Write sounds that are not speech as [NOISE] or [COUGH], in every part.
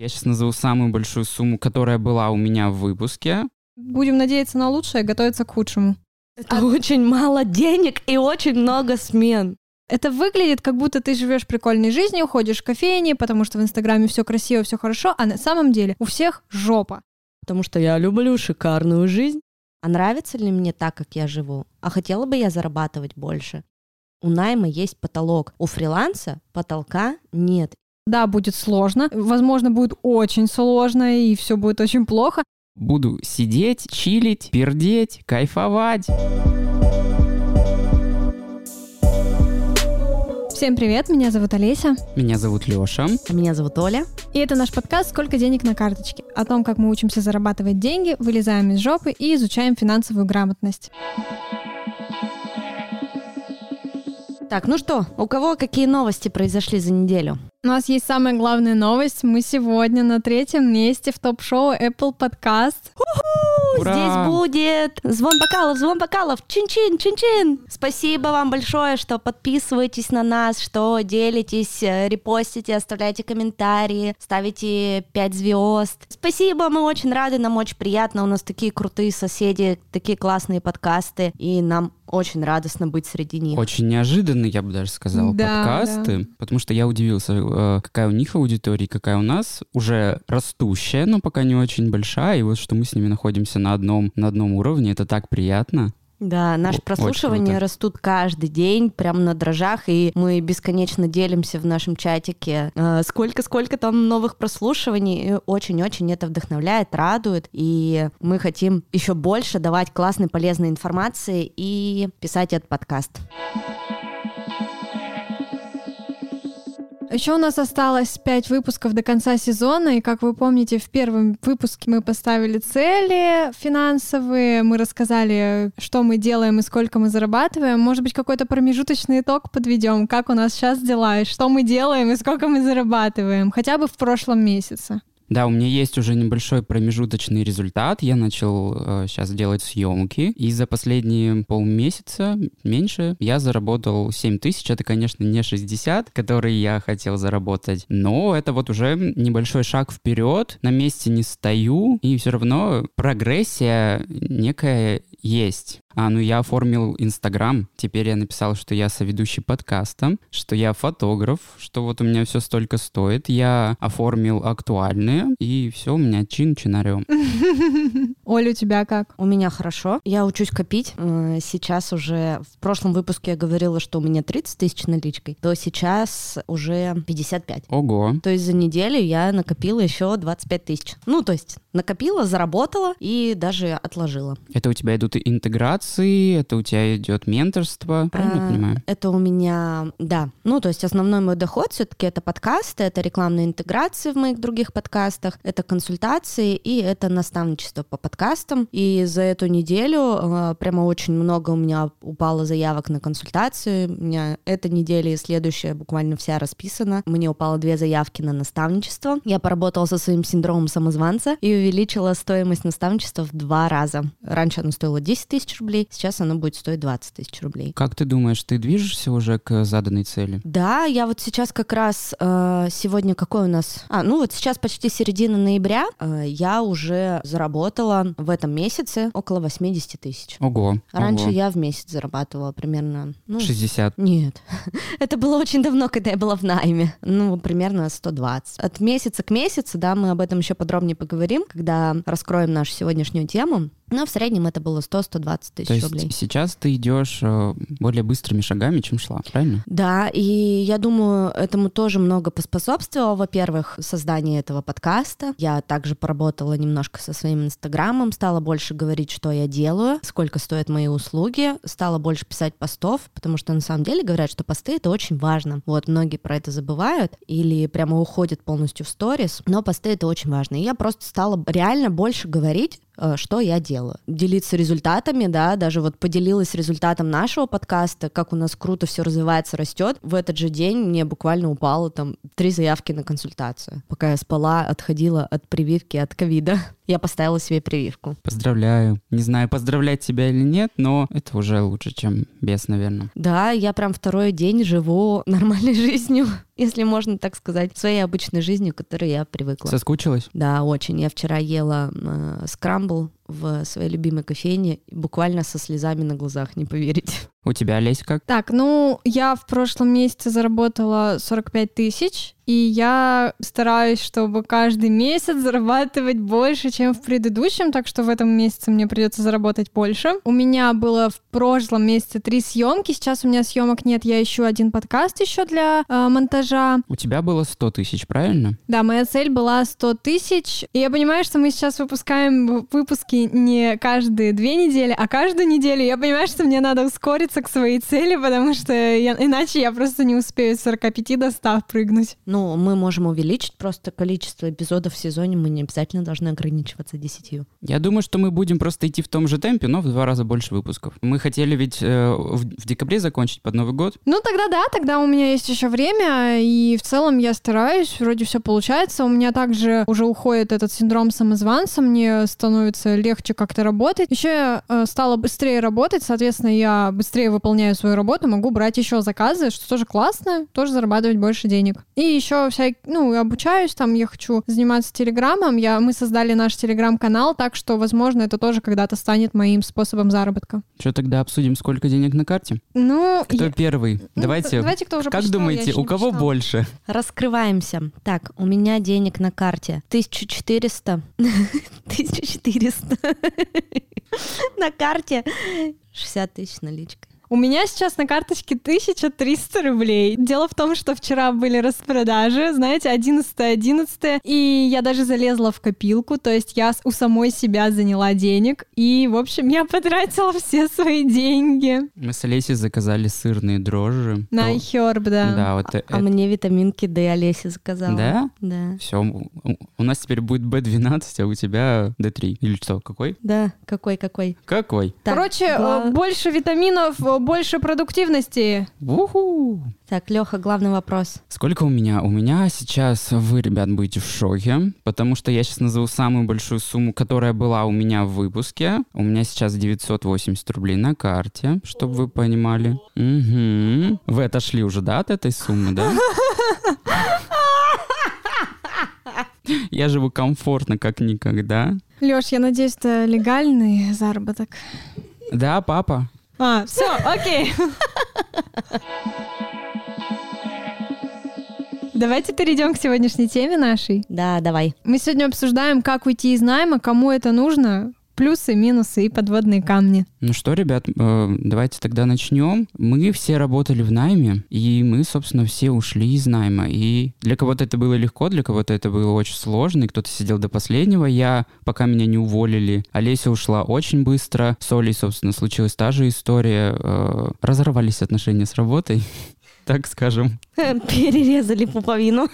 Я сейчас назову самую большую сумму, которая была у меня в выпуске. Будем надеяться на лучшее, готовиться к худшему. Это а... очень мало денег и очень много смен. Это выглядит, как будто ты живешь прикольной жизнью, ходишь в кофейне, потому что в Инстаграме все красиво, все хорошо, а на самом деле у всех жопа. Потому что я люблю шикарную жизнь. А нравится ли мне так, как я живу? А хотела бы я зарабатывать больше? У найма есть потолок, у фриланса потолка нет. Да, будет сложно, возможно, будет очень сложно, и все будет очень плохо. Буду сидеть, чилить, пердеть, кайфовать. Всем привет, меня зовут Олеся. Меня зовут Лёша. А меня зовут Оля. И это наш подкаст «Сколько денег на карточке?» о том, как мы учимся зарабатывать деньги, вылезаем из жопы и изучаем финансовую грамотность. Так, ну что, у кого какие новости произошли за неделю? У нас есть самая главная новость. Мы сегодня на третьем месте в топ-шоу Apple Podcast. Ура! Здесь будет звон бокалов, звон бокалов, чин-чин, чин-чин. Спасибо вам большое, что подписываетесь на нас, что делитесь, э, репостите, оставляете комментарии, ставите 5 звезд. Спасибо, мы очень рады, нам очень приятно. У нас такие крутые соседи, такие классные подкасты, и нам очень радостно быть среди них. Очень неожиданно, я бы даже сказала, да, подкасты, да. потому что я удивился, э, какая у них аудитория, какая у нас, уже растущая, но пока не очень большая, и вот что мы с ними находимся на одном, на одном уровне, это так приятно. Да, наши прослушивания растут каждый день, прямо на дрожжах, и мы бесконечно делимся в нашем чатике. Э, сколько-сколько там новых прослушиваний. Очень-очень это вдохновляет, радует, и мы хотим еще больше давать классной, полезной информации и писать этот подкаст. Еще у нас осталось 5 выпусков до конца сезона, и, как вы помните, в первом выпуске мы поставили цели финансовые, мы рассказали, что мы делаем и сколько мы зарабатываем. Может быть, какой-то промежуточный итог подведем, как у нас сейчас дела, и что мы делаем и сколько мы зарабатываем, хотя бы в прошлом месяце. Да, у меня есть уже небольшой промежуточный результат. Я начал э, сейчас делать съемки, и за последние полмесяца, меньше, я заработал 7 тысяч. Это, конечно, не 60, которые я хотел заработать, но это вот уже небольшой шаг вперед. На месте не стою, и все равно прогрессия некая есть. А, ну я оформил Инстаграм, теперь я написал, что я соведущий подкаста, что я фотограф, что вот у меня все столько стоит. Я оформил актуальные, и все, у меня чин чинарем. [LAUGHS] Оля, у тебя как? У меня хорошо. Я учусь копить. Э, сейчас уже, в прошлом выпуске я говорила, что у меня 30 тысяч наличкой, то сейчас уже 55. Ого. То есть за неделю я накопила еще 25 тысяч. Ну, то есть накопила, заработала и даже отложила. Это у тебя идут интеграции, это у тебя идет менторство, правильно а, понимаю? Это у меня, да. Ну, то есть основной мой доход все-таки это подкасты, это рекламные интеграции в моих других подкастах, это консультации и это наставничество по подкастам. И за эту неделю э, прямо очень много у меня упало заявок на консультации. У меня эта неделя и следующая буквально вся расписана. Мне упало две заявки на наставничество. Я поработала со своим синдромом самозванца и увеличила стоимость наставничества в два раза. Раньше оно стоило 10 тысяч рублей, сейчас оно будет стоить 20 тысяч рублей. Как ты думаешь, ты движешься уже к заданной цели? Да, я вот сейчас как раз э, сегодня какой у нас... А, ну вот сейчас почти середина ноября, э, я уже заработала в этом месяце около 80 тысяч. Ого. Раньше ого. я в месяц зарабатывала примерно... Ну, 60? Нет. [LAUGHS] Это было очень давно, когда я была в найме. Ну, примерно 120. От месяца к месяцу, да, мы об этом еще подробнее поговорим, когда раскроем нашу сегодняшнюю тему. Но в среднем это было 100-120 тысяч То есть рублей. сейчас ты идешь э, более быстрыми шагами, чем шла, правильно? Да, и я думаю, этому тоже много поспособствовало. Во-первых, создание этого подкаста. Я также поработала немножко со своим инстаграмом, стала больше говорить, что я делаю, сколько стоят мои услуги, стала больше писать постов, потому что на самом деле говорят, что посты — это очень важно. Вот, многие про это забывают или прямо уходят полностью в сторис, но посты — это очень важно. И я просто стала реально больше говорить, что я делаю. Делиться результатами, да, даже вот поделилась результатом нашего подкаста, как у нас круто все развивается, растет. В этот же день мне буквально упало там три заявки на консультацию, пока я спала, отходила от прививки от ковида. Я поставила себе прививку. Поздравляю. Не знаю, поздравлять тебя или нет, но это уже лучше, чем без, наверное. Да, я прям второй день живу нормальной [LAUGHS] жизнью, если можно так сказать, своей обычной жизнью, к которой я привыкла. Соскучилась? Да, очень. Я вчера ела э, скрамбл в своей любимой кофейне, буквально со слезами на глазах, не поверите. У тебя, Олесь, как? Так, ну, я в прошлом месяце заработала 45 тысяч, и я стараюсь, чтобы каждый месяц зарабатывать больше, чем в предыдущем, так что в этом месяце мне придется заработать больше. У меня было в прошлом месяце три съемки, сейчас у меня съемок нет, я ищу один подкаст еще для э, монтажа. У тебя было 100 тысяч, правильно? Да, моя цель была 100 тысяч, и я понимаю, что мы сейчас выпускаем выпуски не каждые две недели, а каждую неделю. Я понимаю, что мне надо ускориться к своей цели, потому что я, иначе я просто не успею с 45 до 100 прыгнуть. Ну, мы можем увеличить просто количество эпизодов в сезоне, мы не обязательно должны ограничиваться 10. Я думаю, что мы будем просто идти в том же темпе, но в два раза больше выпусков. Мы хотели ведь э, в, в декабре закончить под Новый год. Ну, тогда да, тогда у меня есть еще время, и в целом я стараюсь, вроде все получается. У меня также уже уходит этот синдром самозванца, мне становится легче как-то работать. Еще я э, стала быстрее работать, соответственно, я быстрее выполняю свою работу, могу брать еще заказы, что тоже классно, тоже зарабатывать больше денег. И еще вся, ну, обучаюсь, там я хочу заниматься телеграммом, я, мы создали наш телеграм-канал, так что, возможно, это тоже когда-то станет моим способом заработка. Что тогда обсудим, сколько денег на карте? Ну, Кто я- первый? ну, давайте. давайте, кто уже Как почитал, я думаете, у кого почитала. больше? Раскрываемся. Так, у меня денег на карте 1400. 1400. [LAUGHS] [LAUGHS] На карте 60 тысяч наличкой. У меня сейчас на карточке 1300 рублей. Дело в том, что вчера были распродажи, знаете, 11-11, и я даже залезла в копилку, то есть я у самой себя заняла денег, и, в общем, я потратила все свои деньги Мы с Олесей заказали сырные дрожжи. на Ну, iHerb, да. Да, вот э- А мне витаминки Д Олеся заказала. Да? Да. Все, у нас теперь будет B12, а у тебя D3. Или что, какой? Да, какой-какой. Какой? Так, Короче, гла- больше витаминов, больше продуктивности. Уху! Так, Леха, главный вопрос. Сколько у меня? У меня сейчас, вы, ребят, будете в шоке, потому что я сейчас назову самую большую сумму, которая была у меня в выпуске. У меня сейчас 980 рублей на карте, чтобы вы понимали. Угу. Вы отошли уже, да, от этой суммы, да? [LAUGHS] Я живу комфортно, как никогда. Леш, я надеюсь, это легальный заработок. Да, папа? А, все, окей. Давайте перейдем к сегодняшней теме нашей. Да, давай. Мы сегодня обсуждаем, как уйти из найма, кому это нужно, плюсы, минусы и подводные камни. Ну что, ребят, э, давайте тогда начнем. Мы все работали в найме, и мы, собственно, все ушли из найма. И для кого-то это было легко, для кого-то это было очень сложно, и кто-то сидел до последнего. Я, пока меня не уволили, Олеся ушла очень быстро. С Олей, собственно, случилась та же история. Э, Разорвались отношения с работой, [LAUGHS] так скажем. Перерезали пуповину.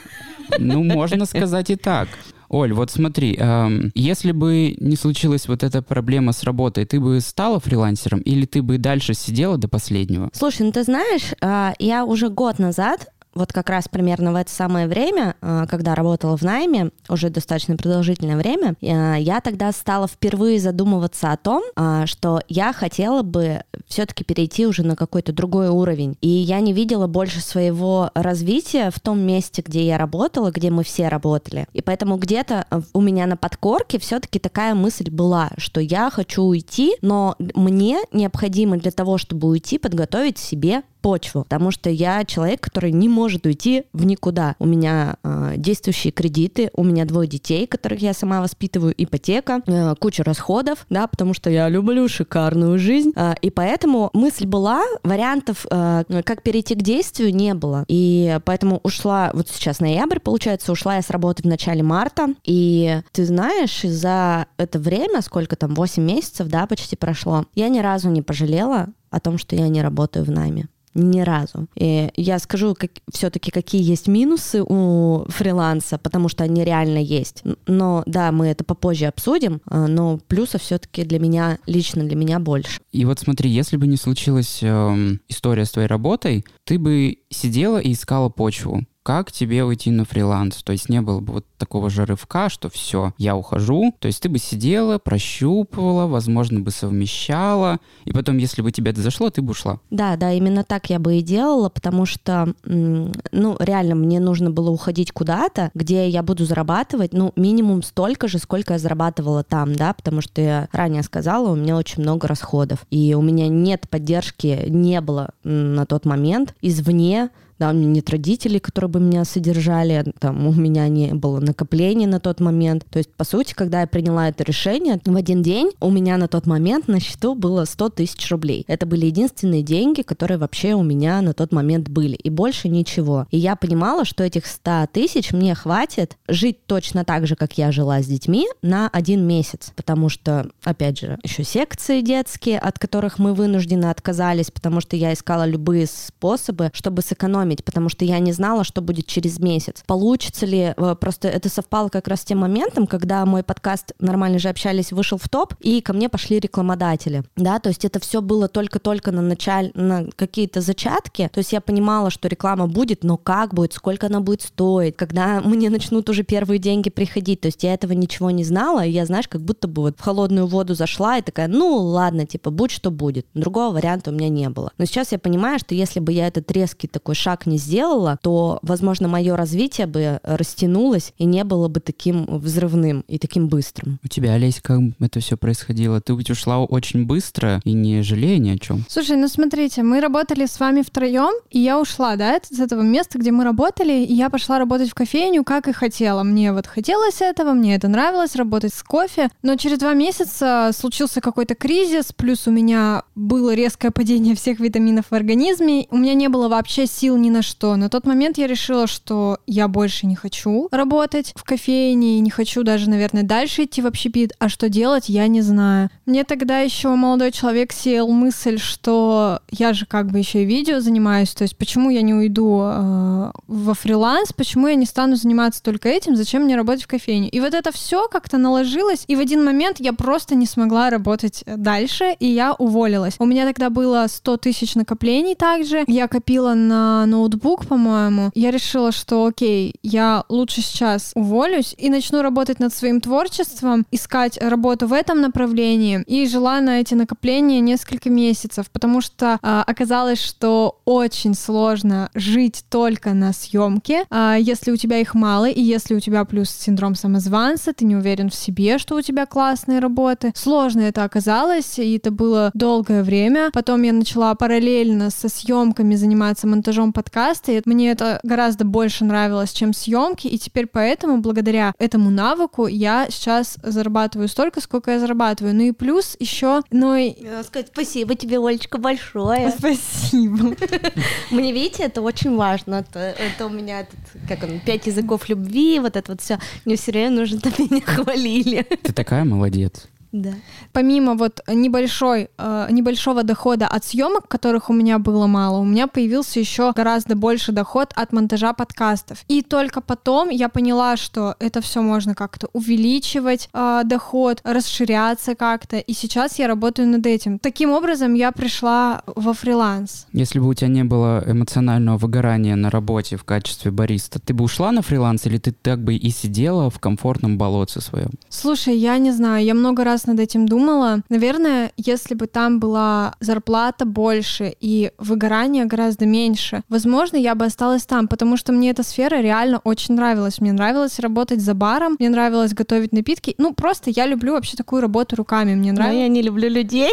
Ну, можно сказать и так. Оль, вот смотри, эм, если бы не случилась вот эта проблема с работой, ты бы стала фрилансером или ты бы дальше сидела до последнего? Слушай, ну ты знаешь, а, я уже год назад вот как раз примерно в это самое время, а, когда работала в найме, уже достаточно продолжительное время, а, я тогда стала впервые задумываться о том, а, что я хотела бы все-таки перейти уже на какой-то другой уровень. И я не видела больше своего развития в том месте, где я работала, где мы все работали. И поэтому где-то у меня на подкорке все-таки такая мысль была, что я хочу уйти, но мне необходимо для того, чтобы уйти, подготовить себе почву, потому что я человек, который не может уйти в никуда. У меня э, действующие кредиты, у меня двое детей, которых я сама воспитываю, ипотека, э, куча расходов, да, потому что я люблю шикарную жизнь, Э, и поэтому мысль была, вариантов, э, как перейти к действию, не было, и поэтому ушла, вот сейчас ноябрь, получается, ушла я с работы в начале марта, и ты знаешь, за это время, сколько там, 8 месяцев, да, почти прошло, я ни разу не пожалела о том, что я не работаю в найме. Ни разу. И я скажу как, все-таки, какие есть минусы у фриланса, потому что они реально есть. Но да, мы это попозже обсудим, а, но плюсов все-таки для меня, лично для меня больше. И вот смотри, если бы не случилась эм, история с твоей работой, ты бы сидела и искала почву. Как тебе уйти на фриланс? То есть не было бы вот такого же рывка, что все, я ухожу. То есть ты бы сидела, прощупывала, возможно, бы совмещала, и потом, если бы тебе это зашло, ты бы ушла. Да, да, именно так я бы и делала, потому что, ну, реально, мне нужно было уходить куда-то, где я буду зарабатывать, ну, минимум столько же, сколько я зарабатывала там, да, потому что я ранее сказала, у меня очень много расходов, и у меня нет поддержки, не было на тот момент извне, да, у меня нет родителей, которые бы меня содержали, там, у меня не было накоплений на тот момент. То есть, по сути, когда я приняла это решение, в один день у меня на тот момент на счету было 100 тысяч рублей. Это были единственные деньги, которые вообще у меня на тот момент были, и больше ничего. И я понимала, что этих 100 тысяч мне хватит жить точно так же, как я жила с детьми, на один месяц, потому что, опять же, еще секции детские, от которых мы вынуждены отказались, потому что я искала любые способы, чтобы сэкономить сэкономить, потому что я не знала, что будет через месяц. Получится ли, э, просто это совпало как раз с тем моментом, когда мой подкаст «Нормально же общались» вышел в топ, и ко мне пошли рекламодатели, да, то есть это все было только-только на начале, на какие-то зачатки, то есть я понимала, что реклама будет, но как будет, сколько она будет стоить, когда мне начнут уже первые деньги приходить, то есть я этого ничего не знала, и я, знаешь, как будто бы вот в холодную воду зашла и такая, ну ладно, типа, будь что будет. Другого варианта у меня не было. Но сейчас я понимаю, что если бы я этот резкий такой шаг шаг не сделала, то, возможно, мое развитие бы растянулось и не было бы таким взрывным и таким быстрым. У тебя, Олесь, как это все происходило? Ты ведь ушла очень быстро и не жалея ни о чем. Слушай, ну смотрите, мы работали с вами втроем, и я ушла, да, с этого места, где мы работали, и я пошла работать в кофейню, как и хотела. Мне вот хотелось этого, мне это нравилось, работать с кофе, но через два месяца случился какой-то кризис, плюс у меня было резкое падение всех витаминов в организме, у меня не было вообще сил ни на что. На тот момент я решила, что я больше не хочу работать в кофейне, и не хочу даже, наверное, дальше идти в общепит, а что делать, я не знаю. Мне тогда еще молодой человек сеял мысль, что я же как бы еще и видео занимаюсь, то есть почему я не уйду э, во фриланс, почему я не стану заниматься только этим, зачем мне работать в кофейне. И вот это все как-то наложилось, и в один момент я просто не смогла работать дальше, и я уволилась. У меня тогда было 100 тысяч накоплений также, я копила на ноутбук, по-моему, я решила, что окей, я лучше сейчас уволюсь и начну работать над своим творчеством, искать работу в этом направлении. И жила на эти накопления несколько месяцев, потому что а, оказалось, что очень сложно жить только на съемке, а, если у тебя их мало, и если у тебя плюс синдром самозванца, ты не уверен в себе, что у тебя классные работы. Сложно это оказалось, и это было долгое время. Потом я начала параллельно со съемками заниматься монтажом под подкасты. И мне это гораздо больше нравилось, чем съемки. И теперь поэтому, благодаря этому навыку, я сейчас зарабатываю столько, сколько я зарабатываю. Ну и плюс еще, ну и... сказать спасибо тебе, Олечка, большое. Спасибо. [LAUGHS] Мне, видите, это очень важно. Это, это у меня, как он, пять языков любви, вот это вот все. Мне все время нужно, [LAUGHS] чтобы меня хвалили. Ты такая молодец. Да. Помимо вот небольшой, э, небольшого дохода от съемок, которых у меня было мало, у меня появился еще гораздо больше доход от монтажа подкастов. И только потом я поняла, что это все можно как-то увеличивать э, доход, расширяться как-то. И сейчас я работаю над этим. Таким образом я пришла во фриланс. Если бы у тебя не было эмоционального выгорания на работе в качестве бариста, ты бы ушла на фриланс или ты так бы и сидела в комфортном болотце своем? Слушай, я не знаю, я много раз над этим думала. Наверное, если бы там была зарплата больше и выгорание гораздо меньше, возможно, я бы осталась там, потому что мне эта сфера реально очень нравилась. Мне нравилось работать за баром, мне нравилось готовить напитки. Ну, просто я люблю вообще такую работу руками. Мне нравится. я не люблю людей.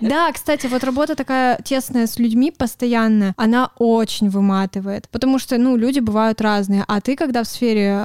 Да, кстати, вот работа такая тесная с людьми постоянная, она очень выматывает, потому что, ну, люди бывают разные, а ты, когда в сфере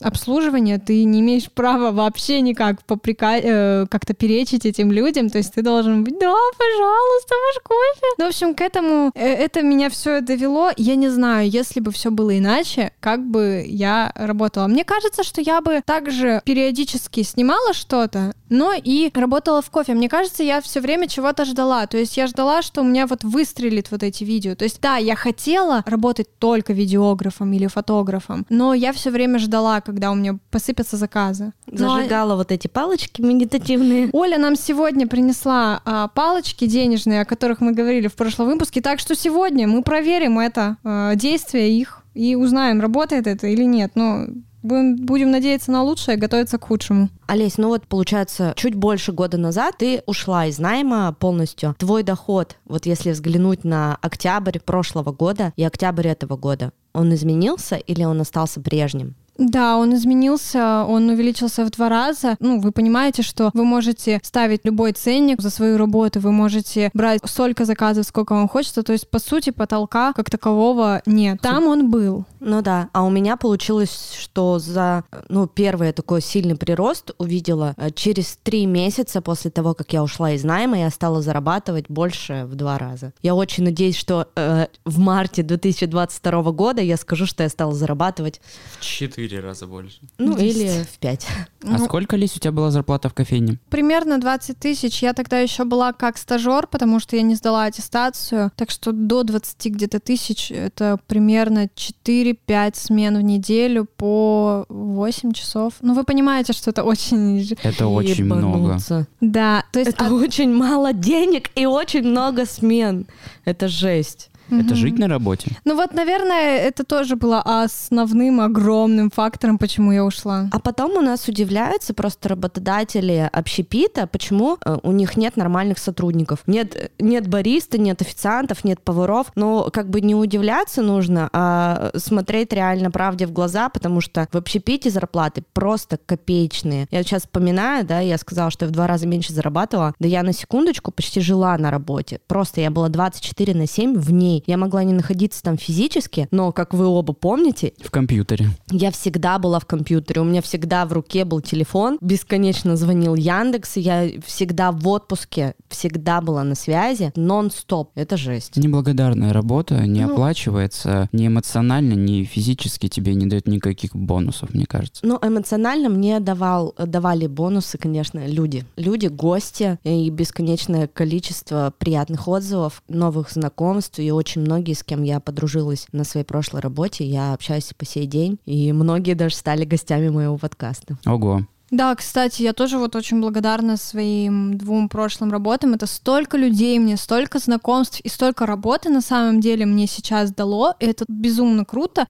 обслуживания, ты не имеешь права вообще никак попрека... э, как-то перечить этим людям, то есть ты должен быть, да, пожалуйста, ваш кофе. Ну, в общем, к этому э, это меня все довело. Я не знаю, если бы все было иначе, как бы я работала. Мне кажется, что я бы также периодически снимала что-то, но и работала в кофе. Мне кажется, я все время чего-то ждала. То есть я ждала, что у меня вот выстрелит вот эти видео. То есть да, я хотела работать только видеографом или фотографом, но я все время ждала, когда у меня посыпятся заказы. Зажигала вот эти палочки медитативные. Оля нам сегодня принесла а, палочки денежные, о которых мы говорили в прошлом выпуске, так что сегодня мы проверим это а, действие их и узнаем, работает это или нет. Но Будем, будем надеяться на лучшее, готовиться к худшему. Олесь, ну вот получается, чуть больше года назад ты ушла из найма полностью. Твой доход, вот если взглянуть на октябрь прошлого года и октябрь этого года, он изменился или он остался прежним? Да, он изменился, он увеличился в два раза. Ну, вы понимаете, что вы можете ставить любой ценник за свою работу, вы можете брать столько заказов, сколько вам хочется. То есть, по сути, потолка как такового нет. Там он был. Ну да, а у меня получилось, что за, ну, первый такой сильный прирост увидела э, через три месяца после того, как я ушла из найма, я стала зарабатывать больше в два раза. Я очень надеюсь, что э, в марте 2022 года я скажу, что я стала зарабатывать в четыре четыре раза больше. Ну, или в пять. А ну, сколько, Лись, у тебя была зарплата в кофейне? Примерно 20 тысяч. Я тогда еще была как стажер, потому что я не сдала аттестацию. Так что до 20 где-то тысяч это примерно 4-5 смен в неделю по 8 часов. Ну, вы понимаете, что это очень... Это очень много. Да. То есть это а... очень мало денег и очень много смен. Это жесть. Это жить на работе? Ну вот, наверное, это тоже было основным, огромным фактором, почему я ушла. А потом у нас удивляются просто работодатели общепита, почему э, у них нет нормальных сотрудников. Нет, нет бариста, нет официантов, нет поваров. Но как бы не удивляться нужно, а смотреть реально правде в глаза, потому что в общепите зарплаты просто копеечные. Я сейчас вспоминаю, да, я сказала, что я в два раза меньше зарабатывала. Да я на секундочку почти жила на работе. Просто я была 24 на 7 в ней я могла не находиться там физически, но, как вы оба помните... В компьютере. Я всегда была в компьютере, у меня всегда в руке был телефон, бесконечно звонил Яндекс, и я всегда в отпуске, всегда была на связи, нон-стоп. Это жесть. Неблагодарная работа, не ну, оплачивается ни эмоционально, ни физически тебе не дает никаких бонусов, мне кажется. Ну, эмоционально мне давал, давали бонусы, конечно, люди. Люди, гости и бесконечное количество приятных отзывов, новых знакомств и очень очень многие, с кем я подружилась на своей прошлой работе, я общаюсь по сей день, и многие даже стали гостями моего подкаста. Ого. Да, кстати, я тоже вот очень благодарна своим двум прошлым работам. Это столько людей мне, столько знакомств и столько работы на самом деле мне сейчас дало. И это безумно круто.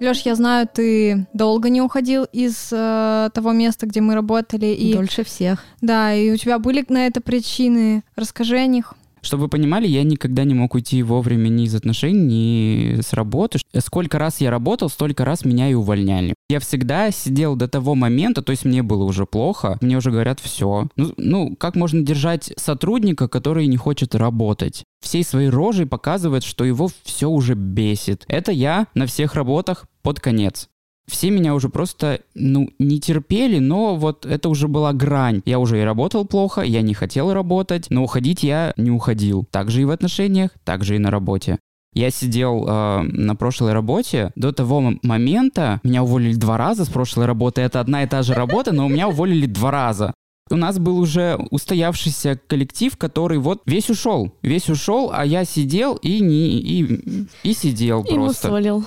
Леш, я знаю, ты долго не уходил из э, того места, где мы работали. И... Дольше всех. Да, и у тебя были на это причины. Расскажи о них. Чтобы вы понимали, я никогда не мог уйти вовремя ни из отношений, ни с работы. Сколько раз я работал, столько раз меня и увольняли. Я всегда сидел до того момента, то есть мне было уже плохо, мне уже говорят, все. Ну, ну как можно держать сотрудника, который не хочет работать? Всей своей рожей показывает, что его все уже бесит. Это я на всех работах под конец все меня уже просто, ну, не терпели, но вот это уже была грань. Я уже и работал плохо, я не хотел работать, но уходить я не уходил. Также и в отношениях, также и на работе. Я сидел э, на прошлой работе. До того момента меня уволили два раза с прошлой работы. Это одна и та же работа, но у меня уволили два раза. У нас был уже устоявшийся коллектив, который вот весь ушел. Весь ушел, а я сидел и не и, и сидел и просто. Мусолил.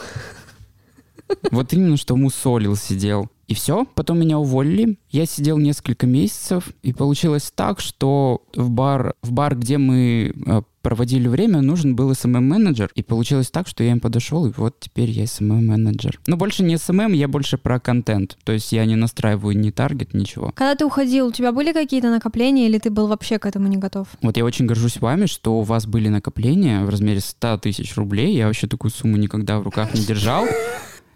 Вот именно, что мусолил, сидел. И все, потом меня уволили. Я сидел несколько месяцев, и получилось так, что в бар, в бар где мы э, проводили время, нужен был SMM-менеджер. И получилось так, что я им подошел, и вот теперь я SMM-менеджер. Но больше не SMM, я больше про контент. То есть я не настраиваю ни таргет, ничего. Когда ты уходил, у тебя были какие-то накопления, или ты был вообще к этому не готов? Вот я очень горжусь вами, что у вас были накопления в размере 100 тысяч рублей. Я вообще такую сумму никогда в руках не держал.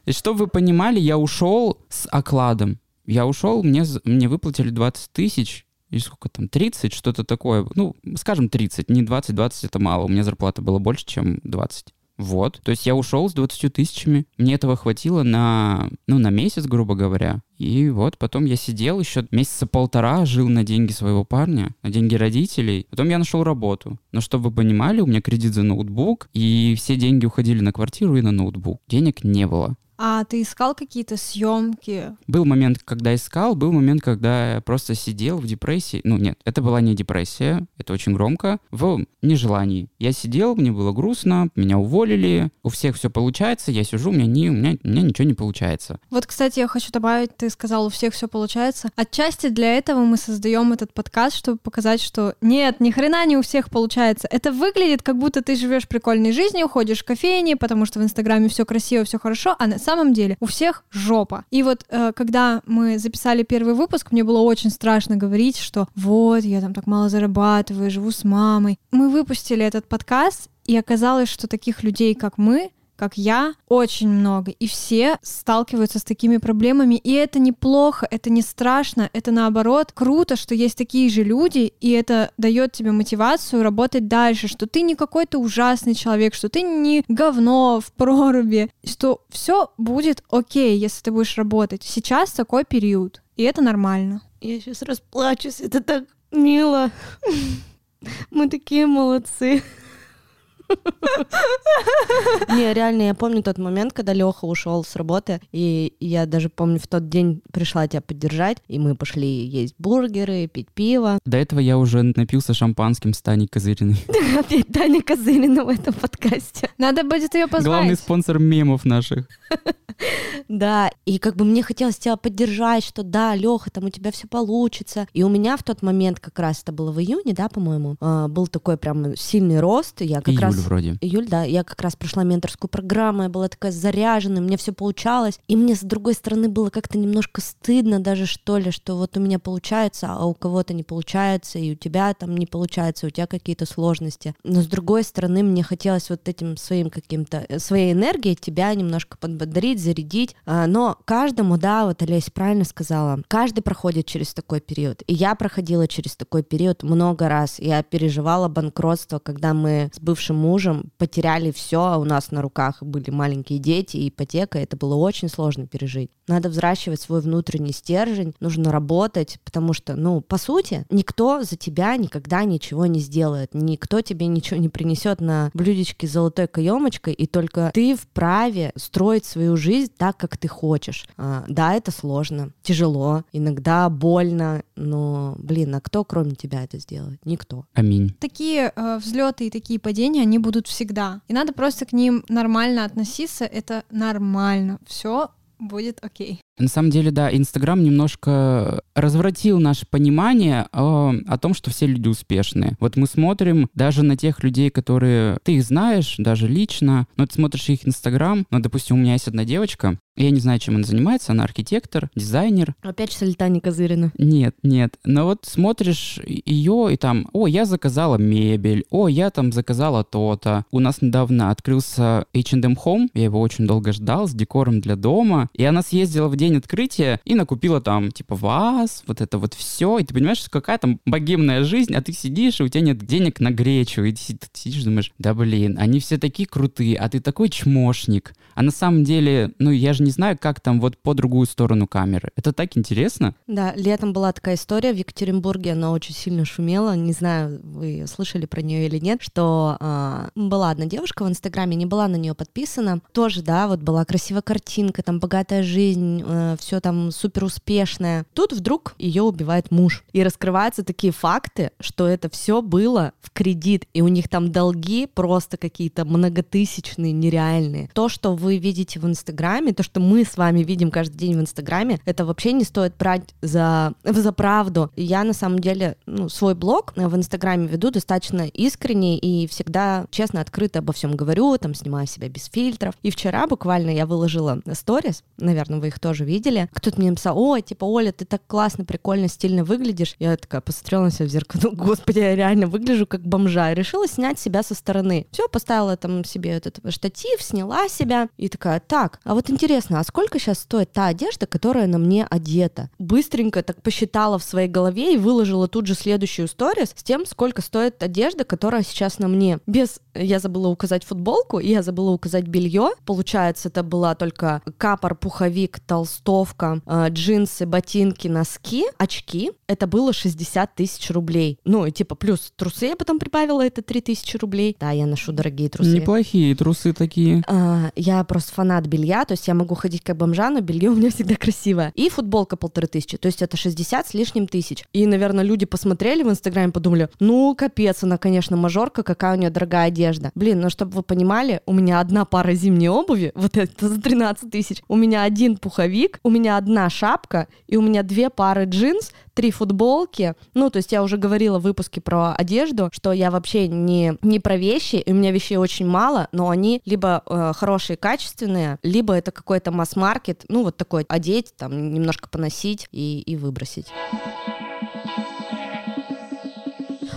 И чтобы вы понимали, я ушел с окладом. Я ушел, мне, мне выплатили 20 тысяч, или сколько там, 30, что-то такое. Ну, скажем, 30, не 20, 20 это мало. У меня зарплата была больше, чем 20. Вот. То есть я ушел с 20 тысячами. Мне этого хватило на, ну, на месяц, грубо говоря. И вот потом я сидел еще месяца полтора, жил на деньги своего парня, на деньги родителей. Потом я нашел работу. Но чтобы вы понимали, у меня кредит за ноутбук, и все деньги уходили на квартиру и на ноутбук. Денег не было. А ты искал какие-то съемки? Был момент, когда искал, был момент, когда я просто сидел в депрессии. Ну нет, это была не депрессия, это очень громко, в нежелании. Я сидел, мне было грустно, меня уволили, у всех все получается, я сижу, у меня, не, у меня, у меня ничего не получается. Вот, кстати, я хочу добавить, ты сказал, у всех все получается. Отчасти для этого мы создаем этот подкаст, чтобы показать, что нет, ни хрена не у всех получается. Это выглядит, как будто ты живешь прикольной жизнью, ходишь в кофейне, потому что в Инстаграме все красиво, все хорошо, а на самом деле у всех жопа. И вот э, когда мы записали первый выпуск, мне было очень страшно говорить, что вот, я там так мало зарабатываю, живу с мамой. Мы выпустили этот подкаст, и оказалось, что таких людей, как мы, как я, очень много. И все сталкиваются с такими проблемами. И это неплохо, это не страшно, это наоборот круто, что есть такие же люди, и это дает тебе мотивацию работать дальше, что ты не какой-то ужасный человек, что ты не говно в проруби, что все будет окей, если ты будешь работать. Сейчас такой период, и это нормально. Я сейчас расплачусь, это так мило. [LAUGHS] Мы такие молодцы. [LAUGHS] Не, реально, я помню тот момент, когда Леха ушел с работы, и я даже помню, в тот день пришла тебя поддержать, и мы пошли есть бургеры, пить пиво. До этого я уже напился шампанским с Таней Козыриной. [LAUGHS] Опять Таня Козырина в этом подкасте. Надо будет ее позвать. Главный спонсор мемов наших. [LAUGHS] Да, и как бы мне хотелось тебя поддержать, что да, Леха, там у тебя все получится. И у меня в тот момент, как раз это было в июне, да, по-моему, а, был такой прям сильный рост. и Я как раз вроде. июль, да, я как раз прошла менторскую программу, я была такая заряженная, мне все получалось, и мне с другой стороны было как-то немножко стыдно даже что ли, что вот у меня получается, а у кого-то не получается, и у тебя там не получается, у тебя какие-то сложности. Но с другой стороны мне хотелось вот этим своим каким-то, э, своей энергией тебя немножко подбодрить, зарядить, А, но каждому, да, вот Олеся правильно сказала, каждый проходит через такой период, и я проходила через такой период много раз, я переживала банкротство, когда мы с бывшим мужем потеряли все, а у нас на руках были маленькие дети и ипотека, это было очень сложно пережить. Надо взращивать свой внутренний стержень, нужно работать, потому что, ну, по сути, никто за тебя никогда ничего не сделает, никто тебе ничего не принесет на блюдечке с золотой каемочкой, и только ты вправе строить свою жизнь так, как ты хочешь. А, да, это сложно, тяжело, иногда больно, но, блин, а кто кроме тебя это сделает? Никто. Аминь. Такие э, взлеты и такие падения, они будут всегда. И надо просто к ним нормально относиться. Это нормально. Все будет окей. На самом деле, да, Инстаграм немножко развратил наше понимание о, о том, что все люди успешные. Вот мы смотрим даже на тех людей, которые ты их знаешь, даже лично, но ты смотришь их Инстаграм, ну, допустим, у меня есть одна девочка, я не знаю, чем она занимается, она архитектор, дизайнер. Опять что ли Таня Козырина? Нет, нет. Но вот смотришь ее и там, о, я заказала мебель, о, я там заказала то-то. У нас недавно открылся H&M Home, я его очень долго ждал, с декором для дома. И она съездила в день открытия и накупила там, типа, ваз, вот это вот все. И ты понимаешь, что какая там богемная жизнь, а ты сидишь, и у тебя нет денег на гречу. И ты си- сидишь, думаешь, да блин, они все такие крутые, а ты такой чмошник. А на самом деле, ну, я же не знаю, как там вот по другую сторону камеры. Это так интересно. Да, летом была такая история в Екатеринбурге, она очень сильно шумела, не знаю, вы слышали про нее или нет, что а, была одна девушка в Инстаграме, не была на нее подписана, тоже, да, вот была красивая картинка, там богатая жизнь, все там супер успешная. Тут вдруг ее убивает муж. И раскрываются такие факты, что это все было в кредит, и у них там долги просто какие-то многотысячные, нереальные. То, что вы видите в Инстаграме, то, что мы с вами видим каждый день в Инстаграме, это вообще не стоит брать за, за правду. Я на самом деле ну, свой блог в Инстаграме веду достаточно искренне и всегда честно, открыто обо всем говорю, там снимаю себя без фильтров. И вчера буквально я выложила сторис, наверное, вы их тоже видели. Кто-то мне написал, ой, типа, Оля, ты так классно, прикольно, стильно выглядишь. Я такая посмотрела на себя в зеркало, [LAUGHS] господи, я реально выгляжу как бомжа. И решила снять себя со стороны. Все, поставила там себе этот штатив, сняла себя и такая, так, а вот интересно, а сколько сейчас стоит та одежда, которая на мне одета? Быстренько так посчитала в своей голове и выложила тут же следующую сторис с тем, сколько стоит одежда, которая сейчас на мне. Без, я забыла указать футболку, я забыла указать белье. Получается, это была только капор, пуховик, толстовка, толстовка, э, джинсы, ботинки, носки, очки, это было 60 тысяч рублей. Ну, и типа плюс трусы я потом прибавила, это 3 тысячи рублей. Да, я ношу дорогие трусы. Неплохие трусы такие. А, я просто фанат белья, то есть я могу ходить как бомжа, но белье у меня всегда красивое. И футболка полторы тысячи, то есть это 60 с лишним тысяч. И, наверное, люди посмотрели в Инстаграме, подумали, ну, капец, она, конечно, мажорка, какая у нее дорогая одежда. Блин, ну, чтобы вы понимали, у меня одна пара зимней обуви, вот это за 13 тысяч, у меня один пуховик, у меня одна шапка, и у меня две пары джинс, три футболки. Ну, то есть я уже говорила в выпуске про одежду, что я вообще не, не про вещи, и у меня вещей очень мало, но они либо э, хорошие, качественные, либо это какой-то масс-маркет, ну, вот такой одеть, там, немножко поносить и, и выбросить.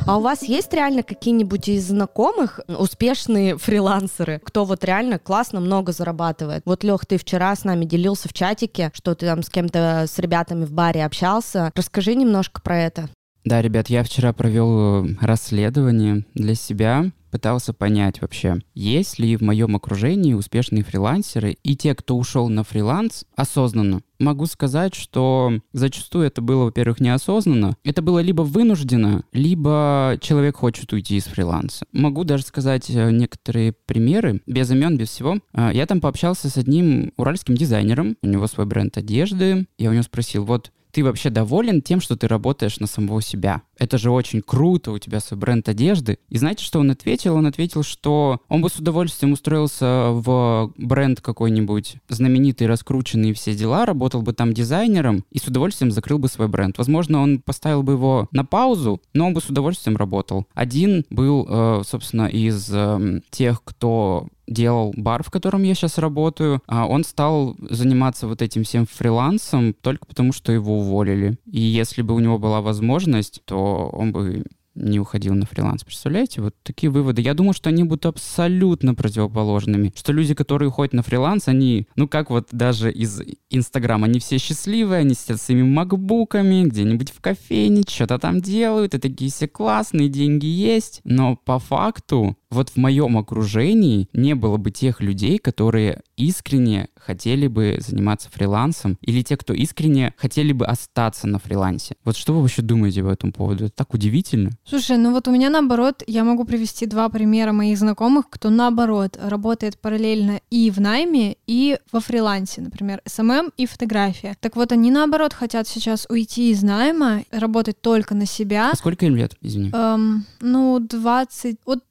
А у вас есть реально какие-нибудь из знакомых успешные фрилансеры, кто вот реально классно много зарабатывает? Вот, Лех, ты вчера с нами делился в чатике, что ты там с кем-то, с ребятами в баре общался. Расскажи немножко про это. Да, ребят, я вчера провел расследование для себя пытался понять вообще, есть ли в моем окружении успешные фрилансеры и те, кто ушел на фриланс осознанно. Могу сказать, что зачастую это было, во-первых, неосознанно. Это было либо вынуждено, либо человек хочет уйти из фриланса. Могу даже сказать э, некоторые примеры, без имен, без всего. Э, я там пообщался с одним уральским дизайнером, у него свой бренд одежды. Я у него спросил, вот ты вообще доволен тем, что ты работаешь на самого себя? Это же очень круто, у тебя свой бренд одежды. И знаете, что он ответил? Он ответил, что он бы с удовольствием устроился в бренд какой-нибудь знаменитый, раскрученный все дела, работал бы там дизайнером и с удовольствием закрыл бы свой бренд. Возможно, он поставил бы его на паузу, но он бы с удовольствием работал. Один был, э, собственно, из эм, тех, кто делал бар, в котором я сейчас работаю, а он стал заниматься вот этим всем фрилансом только потому, что его уволили. И если бы у него была возможность, то он бы не уходил на фриланс. Представляете, вот такие выводы. Я думаю, что они будут абсолютно противоположными. Что люди, которые уходят на фриланс, они, ну как вот даже из Инстаграма, они все счастливые, они сидят с своими макбуками, где-нибудь в кофейне, что-то там делают, и такие все классные, деньги есть. Но по факту вот в моем окружении не было бы тех людей, которые искренне хотели бы заниматься фрилансом, или те, кто искренне хотели бы остаться на фрилансе. Вот что вы вообще думаете по этому поводу? Это так удивительно. Слушай, ну вот у меня наоборот, я могу привести два примера моих знакомых, кто наоборот работает параллельно и в найме, и во фрилансе, например, СММ и фотография. Так вот, они наоборот хотят сейчас уйти из найма, работать только на себя. А сколько им лет, извини? Эм, ну, 20, от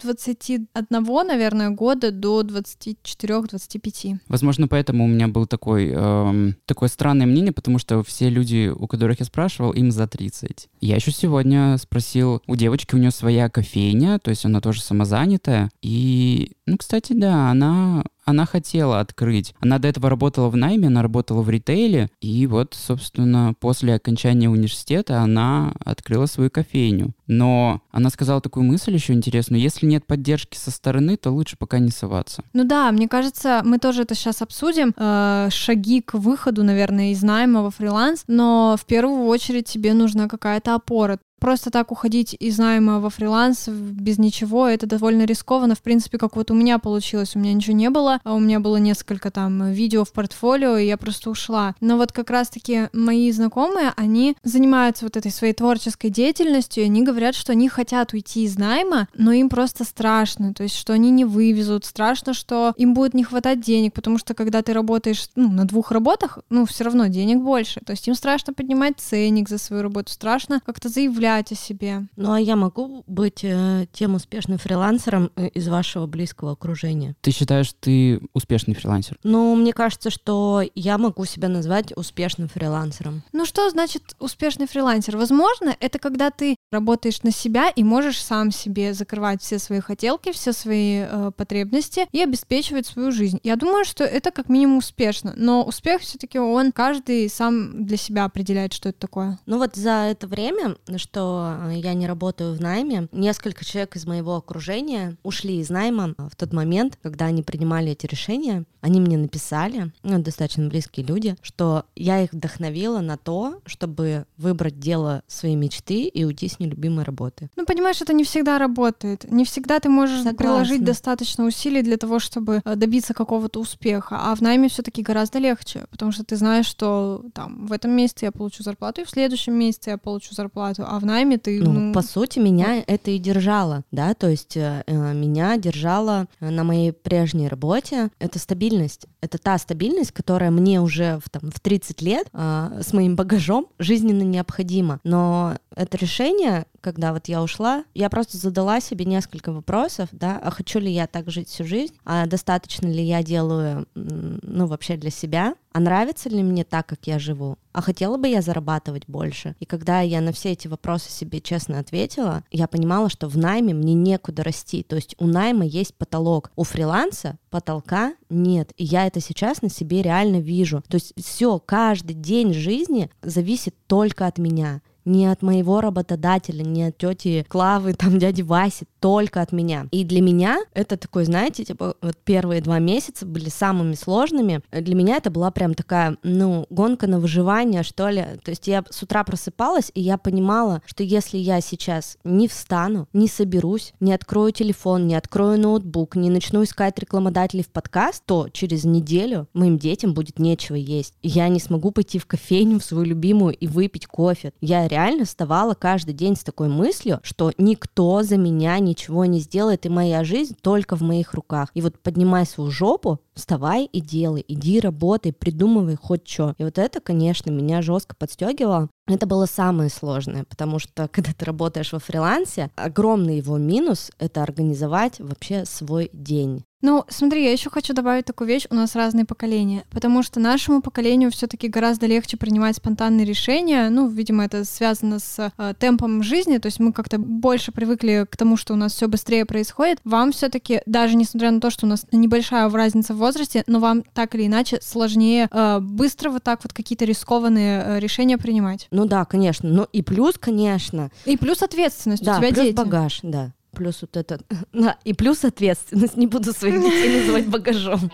21, наверное, года до 24-25. Возможно, поэтому у меня был такой, эм, такое странное мнение, потому что все люди, у которых я спрашивал, им за 30. Я еще сегодня спросил у девочки, у нее своя кофейня, то есть она тоже самозанятая. И, ну, кстати, да, она она хотела открыть. Она до этого работала в найме, она работала в ритейле, и вот, собственно, после окончания университета она открыла свою кофейню. Но она сказала такую мысль еще интересную, если нет поддержки со стороны, то лучше пока не соваться. Ну да, мне кажется, мы тоже это сейчас обсудим, э, шаги к выходу, наверное, из найма во фриланс, но в первую очередь тебе нужна какая-то опора просто так уходить из найма во фриланс без ничего, это довольно рискованно. В принципе, как вот у меня получилось, у меня ничего не было, а у меня было несколько там видео в портфолио, и я просто ушла. Но вот как раз-таки мои знакомые, они занимаются вот этой своей творческой деятельностью, и они говорят, что они хотят уйти из найма, но им просто страшно, то есть что они не вывезут, страшно, что им будет не хватать денег, потому что когда ты работаешь ну, на двух работах, ну, все равно денег больше. То есть им страшно поднимать ценник за свою работу, страшно как-то заявлять заявлять о себе. Ну а я могу быть э, тем успешным фрилансером э, из вашего близкого окружения? Ты считаешь, ты успешный фрилансер? Ну, мне кажется, что я могу себя назвать успешным фрилансером. Ну что значит успешный фрилансер? Возможно, это когда ты работаешь на себя и можешь сам себе закрывать все свои хотелки, все свои э, потребности и обеспечивать свою жизнь. Я думаю, что это как минимум успешно, но успех все-таки он каждый сам для себя определяет, что это такое. Ну вот за это время, что э, я не работаю в найме, несколько человек из моего окружения ушли из найма в тот момент, когда они принимали эти решения. Они мне написали, ну, достаточно близкие люди, что я их вдохновила на то, чтобы выбрать дело своей мечты и уйти с нелюбимой работы. Ну, понимаешь, это не всегда работает. Не всегда ты можешь Согласна. приложить достаточно усилий для того, чтобы э, добиться какого-то успеха. А в найме все-таки гораздо легче, потому что ты знаешь, что там в этом месяце я получу зарплату, и в следующем месяце я получу зарплату, а в найме ты... Ну, ну, по сути, меня это и держало, да, то есть э, э, меня держала на моей прежней работе это стабильность. Это та стабильность, которая мне уже в, там, в 30 лет э, с моим багажом жизненно необходима. Но это решение, когда вот я ушла, я просто задала себе несколько вопросов, да, а хочу ли я так жить всю жизнь, а достаточно ли я делаю, ну, вообще для себя, а нравится ли мне так, как я живу, а хотела бы я зарабатывать больше. И когда я на все эти вопросы себе честно ответила, я понимала, что в найме мне некуда расти, то есть у найма есть потолок, у фриланса потолка нет, и я это сейчас на себе реально вижу. То есть все, каждый день жизни зависит только от меня не от моего работодателя, не от тети Клавы, [LAUGHS] там, дяди Васи, только от меня. И для меня это такой, знаете, типа, вот первые два месяца были самыми сложными. Для меня это была прям такая, ну, гонка на выживание, что ли. То есть я с утра просыпалась, и я понимала, что если я сейчас не встану, не соберусь, не открою телефон, не открою ноутбук, не начну искать рекламодателей в подкаст, то через неделю моим детям будет нечего есть. Я не смогу пойти в кофейню в свою любимую и выпить кофе. Я реально вставала каждый день с такой мыслью, что никто за меня ничего не сделает, и моя жизнь только в моих руках. И вот поднимай свою жопу, вставай и делай, иди работай, придумывай хоть что. И вот это, конечно, меня жестко подстегивало. Это было самое сложное, потому что [LAUGHS] когда ты работаешь во фрилансе, огромный его минус — это организовать вообще свой день. Ну, смотри, я еще хочу добавить такую вещь, у нас разные поколения, потому что нашему поколению все-таки гораздо легче принимать спонтанные решения, ну, видимо, это связано с э, темпом жизни, то есть мы как-то больше привыкли к тому, что у нас все быстрее происходит. Вам все-таки, даже несмотря на то, что у нас небольшая разница в возрасте, но вам так или иначе сложнее э, быстро вот так вот какие-то рискованные э, решения принимать. Ну да, конечно, ну и плюс, конечно. И плюс ответственность, да, у тебя плюс дети. багаж, да. Плюс вот это, [LAUGHS] и плюс ответственность. Не буду своих детей называть багажом.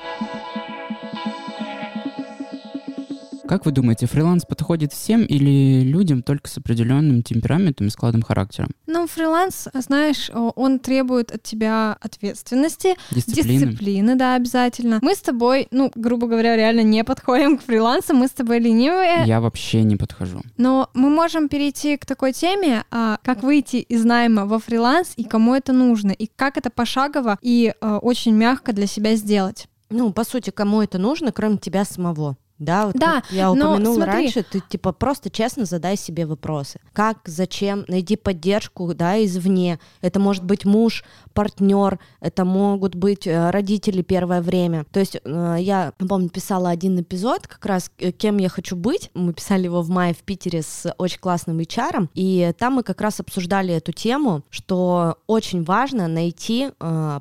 Как вы думаете, фриланс подходит всем или людям только с определенным темпераментом и складом характера? Ну, фриланс, знаешь, он требует от тебя ответственности, Дисциплины? дисциплины, да, обязательно. Мы с тобой, ну, грубо говоря, реально не подходим к фрилансу, мы с тобой ленивые, Я вообще не подхожу. но мы можем перейти к такой теме, а, как выйти из найма во фриланс и кому это нужно, и как это пошагово и а, очень мягко для себя сделать. Ну, по сути, кому это нужно, кроме тебя самого? Да, вот Да, я но упомянула смотри. раньше, ты типа просто честно задай себе вопросы. Как, зачем, найди поддержку, да, извне. Это может быть муж, партнер, это могут быть э, родители первое время. То есть э, я, помню, писала один эпизод, как раз э, кем я хочу быть. Мы писали его в мае в Питере с очень классным HR, и там мы как раз обсуждали эту тему, что очень важно найти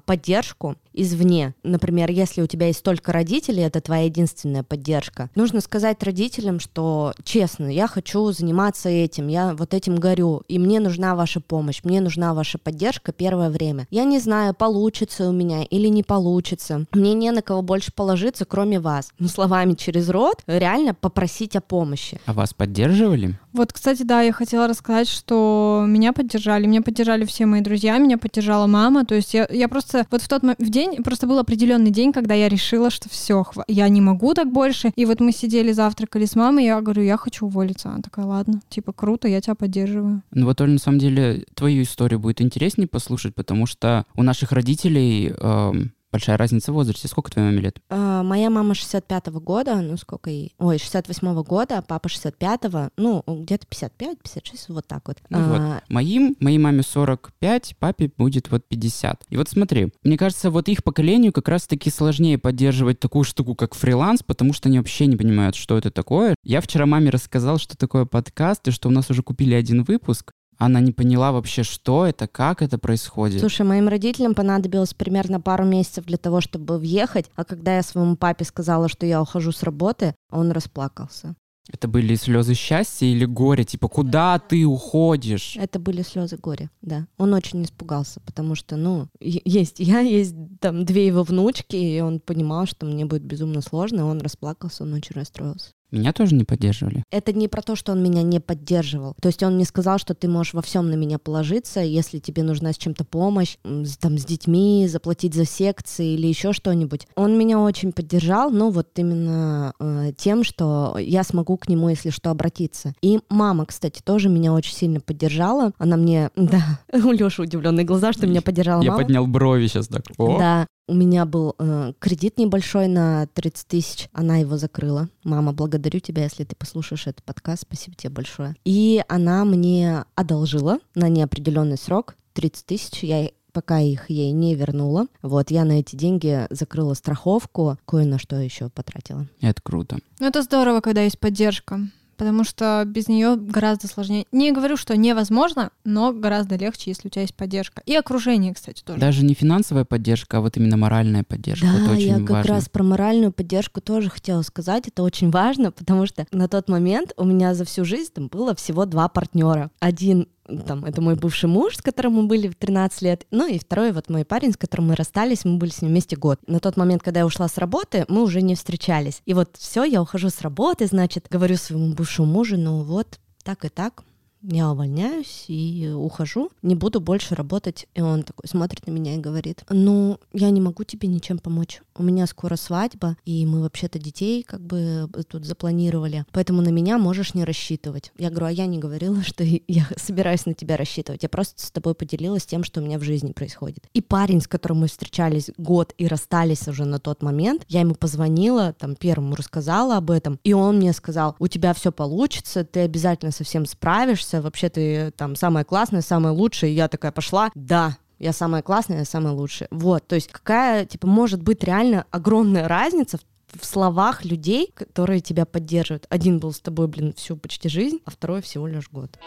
поддержку извне. Например, если у тебя есть только родители, это твоя единственная поддержка. Нужно сказать родителям, что честно, я хочу заниматься этим, я вот этим горю, и мне нужна ваша помощь, мне нужна ваша поддержка первое время. Я не знаю, получится у меня или не получится. Мне не на кого больше положиться, кроме вас. Ну, словами через рот, реально попросить о помощи. А вас поддерживали? Вот, кстати, да, я хотела рассказать, что меня поддержали, меня поддержали все мои друзья, меня поддержала мама, то есть я, я просто вот в тот в день, просто был определенный день, когда я решила, что все, я не могу так больше, и вот мы сидели, завтракали с мамой, я говорю, я хочу уволиться, она такая, ладно, типа, круто, я тебя поддерживаю. Ну вот, Оль, на самом деле, твою историю будет интереснее послушать, потому что у наших родителей эм, большая разница в возрасте. Сколько твоей маме лет? А, Моя мама 65-го года, ну сколько ей? Ой, 68-го года, папа 65-го, ну где-то 55-56, вот так вот. Ну вот. А, Моим, моей маме 45, папе будет вот 50. И вот смотри, мне кажется, вот их поколению как раз-таки сложнее поддерживать такую штуку, как фриланс, потому что они вообще не понимают, что это такое. Я вчера маме рассказал, что такое подкаст, и что у нас уже купили один выпуск. Она не поняла вообще, что это, как это происходит. Слушай, моим родителям понадобилось примерно пару месяцев для того, чтобы въехать, а когда я своему папе сказала, что я ухожу с работы, он расплакался. Это были слезы счастья или горя? Типа, куда ты уходишь? Это были слезы горя, да. Он очень испугался, потому что, ну, есть я, есть там две его внучки, и он понимал, что мне будет безумно сложно, и он расплакался, он очень расстроился. Меня тоже не поддерживали. Это не про то, что он меня не поддерживал. То есть он мне сказал, что ты можешь во всем на меня положиться, если тебе нужна с чем-то помощь, там, с детьми, заплатить за секции или еще что-нибудь. Он меня очень поддержал, ну, вот именно э, тем, что я смогу к нему, если что, обратиться. И мама, кстати, тоже меня очень сильно поддержала. Она мне, [LAUGHS] да, у Лёши удивленные глаза, что меня поддержала Я мама. поднял брови сейчас так. О. Да, у меня был э, кредит небольшой на 30 тысяч, она его закрыла. Мама, благодарю тебя, если ты послушаешь этот подкаст, спасибо тебе большое. И она мне одолжила на неопределенный срок 30 тысяч, я пока их ей не вернула. Вот, я на эти деньги закрыла страховку, кое на что еще потратила. Это круто. Ну, это здорово, когда есть поддержка потому что без нее гораздо сложнее. Не говорю, что невозможно, но гораздо легче, если у тебя есть поддержка. И окружение, кстати, тоже. Даже не финансовая поддержка, а вот именно моральная поддержка. Да, это очень я как важно. раз про моральную поддержку тоже хотела сказать. Это очень важно, потому что на тот момент у меня за всю жизнь там было всего два партнера. Один там, это мой бывший муж, с которым мы были в 13 лет, ну и второй вот мой парень, с которым мы расстались, мы были с ним вместе год. На тот момент, когда я ушла с работы, мы уже не встречались. И вот все, я ухожу с работы, значит, говорю своему бывшему мужу, ну вот, так и так, я увольняюсь и ухожу, не буду больше работать. И он такой смотрит на меня и говорит, ну, я не могу тебе ничем помочь. У меня скоро свадьба, и мы вообще-то детей как бы тут запланировали, поэтому на меня можешь не рассчитывать. Я говорю, а я не говорила, [LAUGHS] что я собираюсь на тебя рассчитывать. Я просто с тобой поделилась тем, что у меня в жизни происходит. И парень, с которым мы встречались год и расстались уже на тот момент, я ему позвонила, там, первому рассказала об этом, и он мне сказал, у тебя все получится, ты обязательно со всем справишься, вообще ты там самая классная, самая лучшая. И я такая пошла, да, я самая классная, я самая лучшая. Вот, то есть какая, типа, может быть реально огромная разница в в словах людей, которые тебя поддерживают. Один был с тобой, блин, всю почти жизнь, а второй всего лишь год.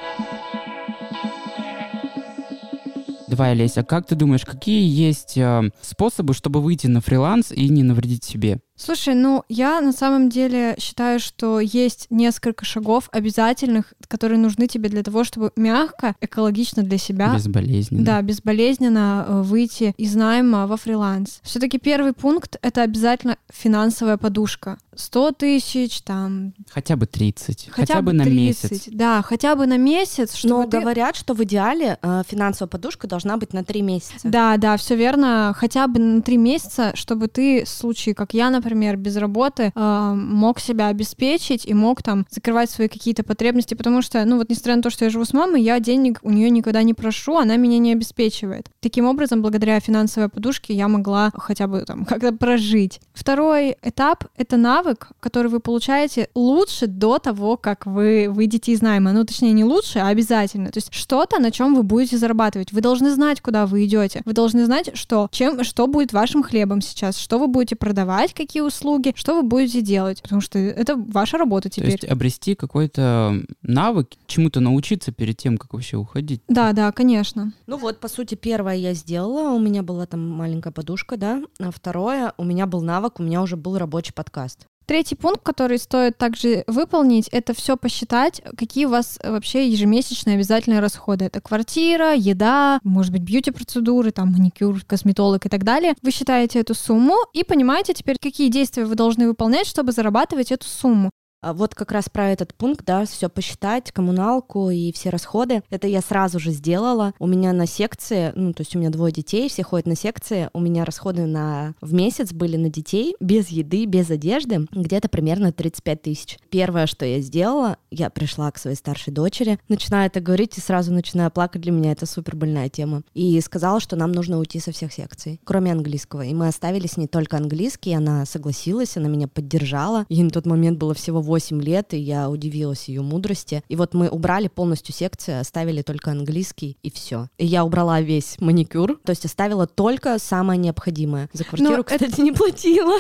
Давай, Олеся, как ты думаешь, какие есть э, способы, чтобы выйти на фриланс и не навредить себе? Слушай, ну я на самом деле считаю, что есть несколько шагов обязательных, которые нужны тебе для того, чтобы мягко, экологично для себя, Безболезненно. да, безболезненно э, выйти из найма во фриланс. Все-таки первый пункт — это обязательно финансовая подушка. 100 тысяч, там, Хотя бы 30. хотя, бы, на 30, месяц. Да, хотя бы на месяц, чтобы Но ты- говорят, что в идеале э, финансовая подушка должна быть на три месяца. Да, да, все верно. Хотя бы на три месяца, чтобы ты в случае, как я, например, без работы, э, мог себя обеспечить и мог там закрывать свои какие-то потребности, потому что, ну вот несмотря на то, что я живу с мамой, я денег у нее никогда не прошу, она меня не обеспечивает. Таким образом, благодаря финансовой подушке я могла хотя бы там [LAUGHS] как-то прожить. Второй этап — это навык, который вы получаете лучше до того, как вы выйдете из найма. Ну, точнее, не лучше, а обязательно. То есть что-то, на чем вы будете зарабатывать. Вы должны знать, куда вы идете. Вы должны знать, что, чем, что будет вашим хлебом сейчас, что вы будете продавать, какие услуги, что вы будете делать. Потому что это ваша работа То теперь. есть обрести какой-то навык, чему-то научиться перед тем, как вообще уходить. Да, да, конечно. Ну вот, по сути, первое я сделала, у меня была там маленькая подушка, да. А второе, у меня был навык, у меня уже был рабочий подкаст. Третий пункт, который стоит также выполнить, это все посчитать, какие у вас вообще ежемесячные обязательные расходы. Это квартира, еда, может быть, бьюти-процедуры, там, маникюр, косметолог и так далее. Вы считаете эту сумму и понимаете теперь, какие действия вы должны выполнять, чтобы зарабатывать эту сумму. А Вот как раз про этот пункт, да, все посчитать, коммуналку и все расходы. Это я сразу же сделала. У меня на секции, ну, то есть у меня двое детей, все ходят на секции. У меня расходы на в месяц были на детей без еды, без одежды, где-то примерно 35 тысяч. Первое, что я сделала, я пришла к своей старшей дочери, начинаю это говорить и сразу начинаю плакать. Для меня это супер больная тема. И сказала, что нам нужно уйти со всех секций, кроме английского. И мы оставили с ней только английский, она согласилась, она меня поддержала. Ей на тот момент было всего 8 лет, и я удивилась ее мудрости. И вот мы убрали полностью секции, оставили только английский, и все. И я убрала весь маникюр, то есть оставила только самое необходимое. За квартиру, это- кстати, [LAUGHS] не платила.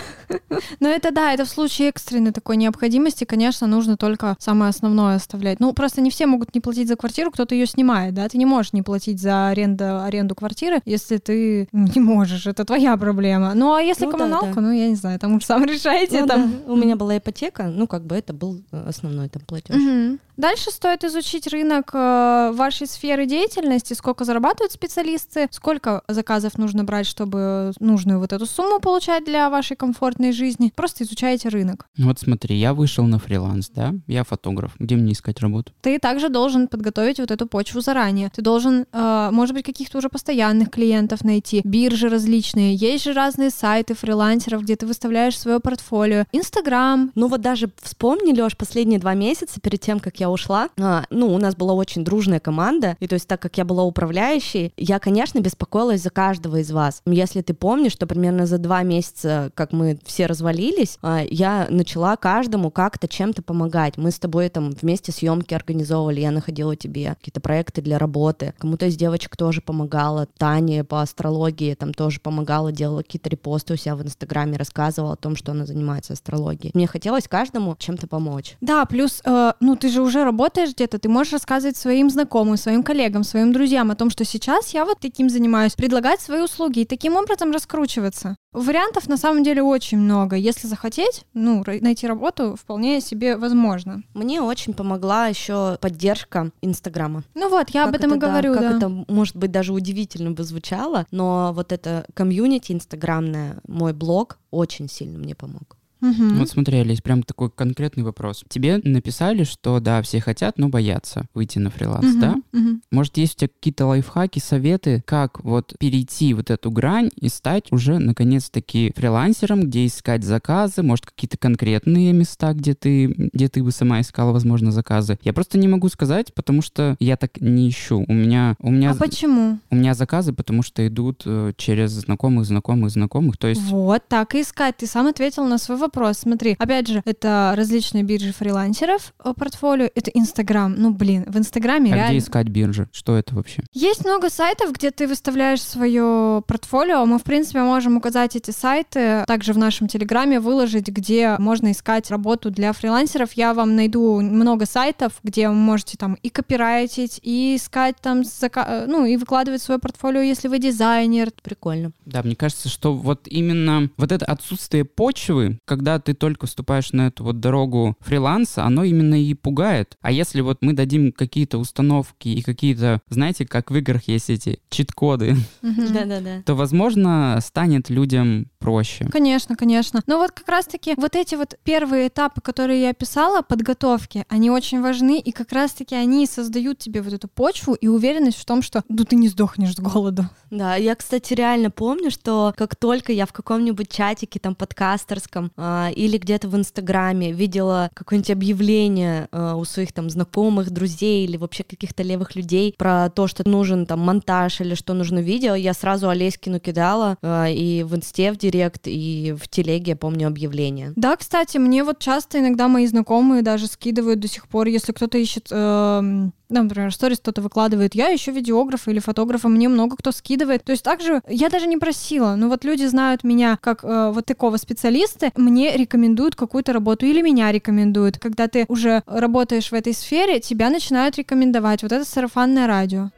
Но это да, это в случае экстренной такой необходимости, конечно, нужно только самое основное оставлять. Ну, просто не все могут не платить за квартиру, кто-то ее снимает, да, ты не можешь не платить за аренду, аренду квартиры, если ты [LAUGHS] не можешь, это твоя проблема. Ну, а если Ну да, коммуналка, да. ну, я не знаю, там уж сам [LAUGHS] решайте, Ну там. да, У меня была ипотека, ну как бы это был э, основной там платеж. Мгм. Дальше стоит изучить рынок э, вашей сферы деятельности, сколько зарабатывают специалисты, сколько заказов нужно брать, чтобы нужную вот эту сумму получать для вашей комфортной жизни. Просто изучайте рынок. Вот смотри, я вышел на фриланс, да, я фотограф. Где мне искать работу? Ты также должен подготовить вот эту почву заранее. Ты должен, э, может быть, каких-то уже постоянных клиентов найти, биржи различные. Есть же разные сайты фрилансеров, где ты выставляешь свое портфолио. Инстаграм. Ну вот даже вспомни, Лёш, последние два месяца перед тем, как я ушла, а, ну, у нас была очень дружная команда, и то есть так как я была управляющей, я, конечно, беспокоилась за каждого из вас. Если ты помнишь, что примерно за два месяца, как мы все развалились, а, я начала каждому как-то чем-то помогать. Мы с тобой там вместе съемки организовывали, я находила тебе какие-то проекты для работы. Кому-то из девочек тоже помогала. Таня по астрологии там тоже помогала, делала какие-то репосты у себя в Инстаграме, рассказывала о том, что она занимается астрологией. Мне хотелось каждому чем-то помочь. Да, плюс, э, ну, ты же уже работаешь где-то, ты можешь рассказывать своим знакомым, своим коллегам, своим друзьям о том, что сейчас я вот таким занимаюсь, предлагать свои услуги и таким образом раскручиваться. Вариантов на самом деле очень много. Если захотеть, ну, найти работу вполне себе возможно. Мне очень помогла еще поддержка Инстаграма. Ну вот, я об Как этом и это, да, говорю, Как да. это, может быть, даже удивительно бы звучало, но вот это комьюнити инстаграмное, мой блог очень сильно мне помог. Мгм. Вот смотри, Олесь, прям такой конкретный вопрос. Тебе написали, что да, все хотят, но боятся выйти на фриланс, Мгм, да? мгм. Может, есть у тебя какие-то лайфхаки, советы, как вот перейти вот эту грань и стать уже, наконец-таки, фрилансером, где искать заказы, может, какие-то конкретные места, где ты, где ты бы сама искала, возможно, заказы. Я просто не могу сказать, потому что я так не ищу. У меня, у меня, А почему? у меня заказы, потому что идут э, через знакомых, знакомых, знакомых. То есть Вот так и искать. Ты сам ответил на свой вопрос. Смотри, опять же, это различные биржи фрилансеров, э, портфолио, это Инстаграм. Ну, блин, в Инстаграме а реально... где искать биржи? Что это вообще? Есть много сайтов, где ты выставляешь свое портфолио. Мы, в принципе, можем указать эти сайты. Также в нашем Телеграме выложить, где можно искать работу для фрилансеров. Я вам найду много сайтов, где вы можете там и копирайтить, и искать там, зака- э, ну, и выкладывать свое портфолио, если вы дизайнер. Прикольно. Да, мне кажется, что вот именно вот это отсутствие почвы, когда ты только вступаешь на эту вот дорогу фриланса, оно именно и пугает. А если вот мы дадим какие-то установки и какие-то, знаете, как в играх есть эти чит-коды, то, возможно, станет людям проще. Конечно, конечно. Но вот как раз-таки вот эти вот первые этапы, которые я описала, подготовки, они очень важны, и как раз-таки они создают тебе вот эту почву и уверенность в том, что ну ты не сдохнешь с голоду. Да, я, кстати, реально помню, что как только я в каком-нибудь чатике, там, подкастерском а, или где-то в Инстаграме видела какое-нибудь объявление а, у своих там знакомых, друзей или вообще каких-то левых людей про то, что нужен там монтаж или что нужно видео, я сразу Олеськину кидала а, и в Инсте в Директ, и в Телеге, я помню, объявление. Да, кстати, мне вот часто иногда мои знакомые даже скидывают до сих пор, если кто-то ищет, эм, ну, например, сторис кто-то выкладывает, я ищу видеографа или фотографа, мне много кто скидывает. То есть также я даже не просила, но вот люди знают меня как э, вот такого специалиста, мне рекомендуют какую-то работу или меня рекомендуют. Когда ты уже работаешь в этой сфере, тебя начинают рекомендовать. Вот это сарафанное радио.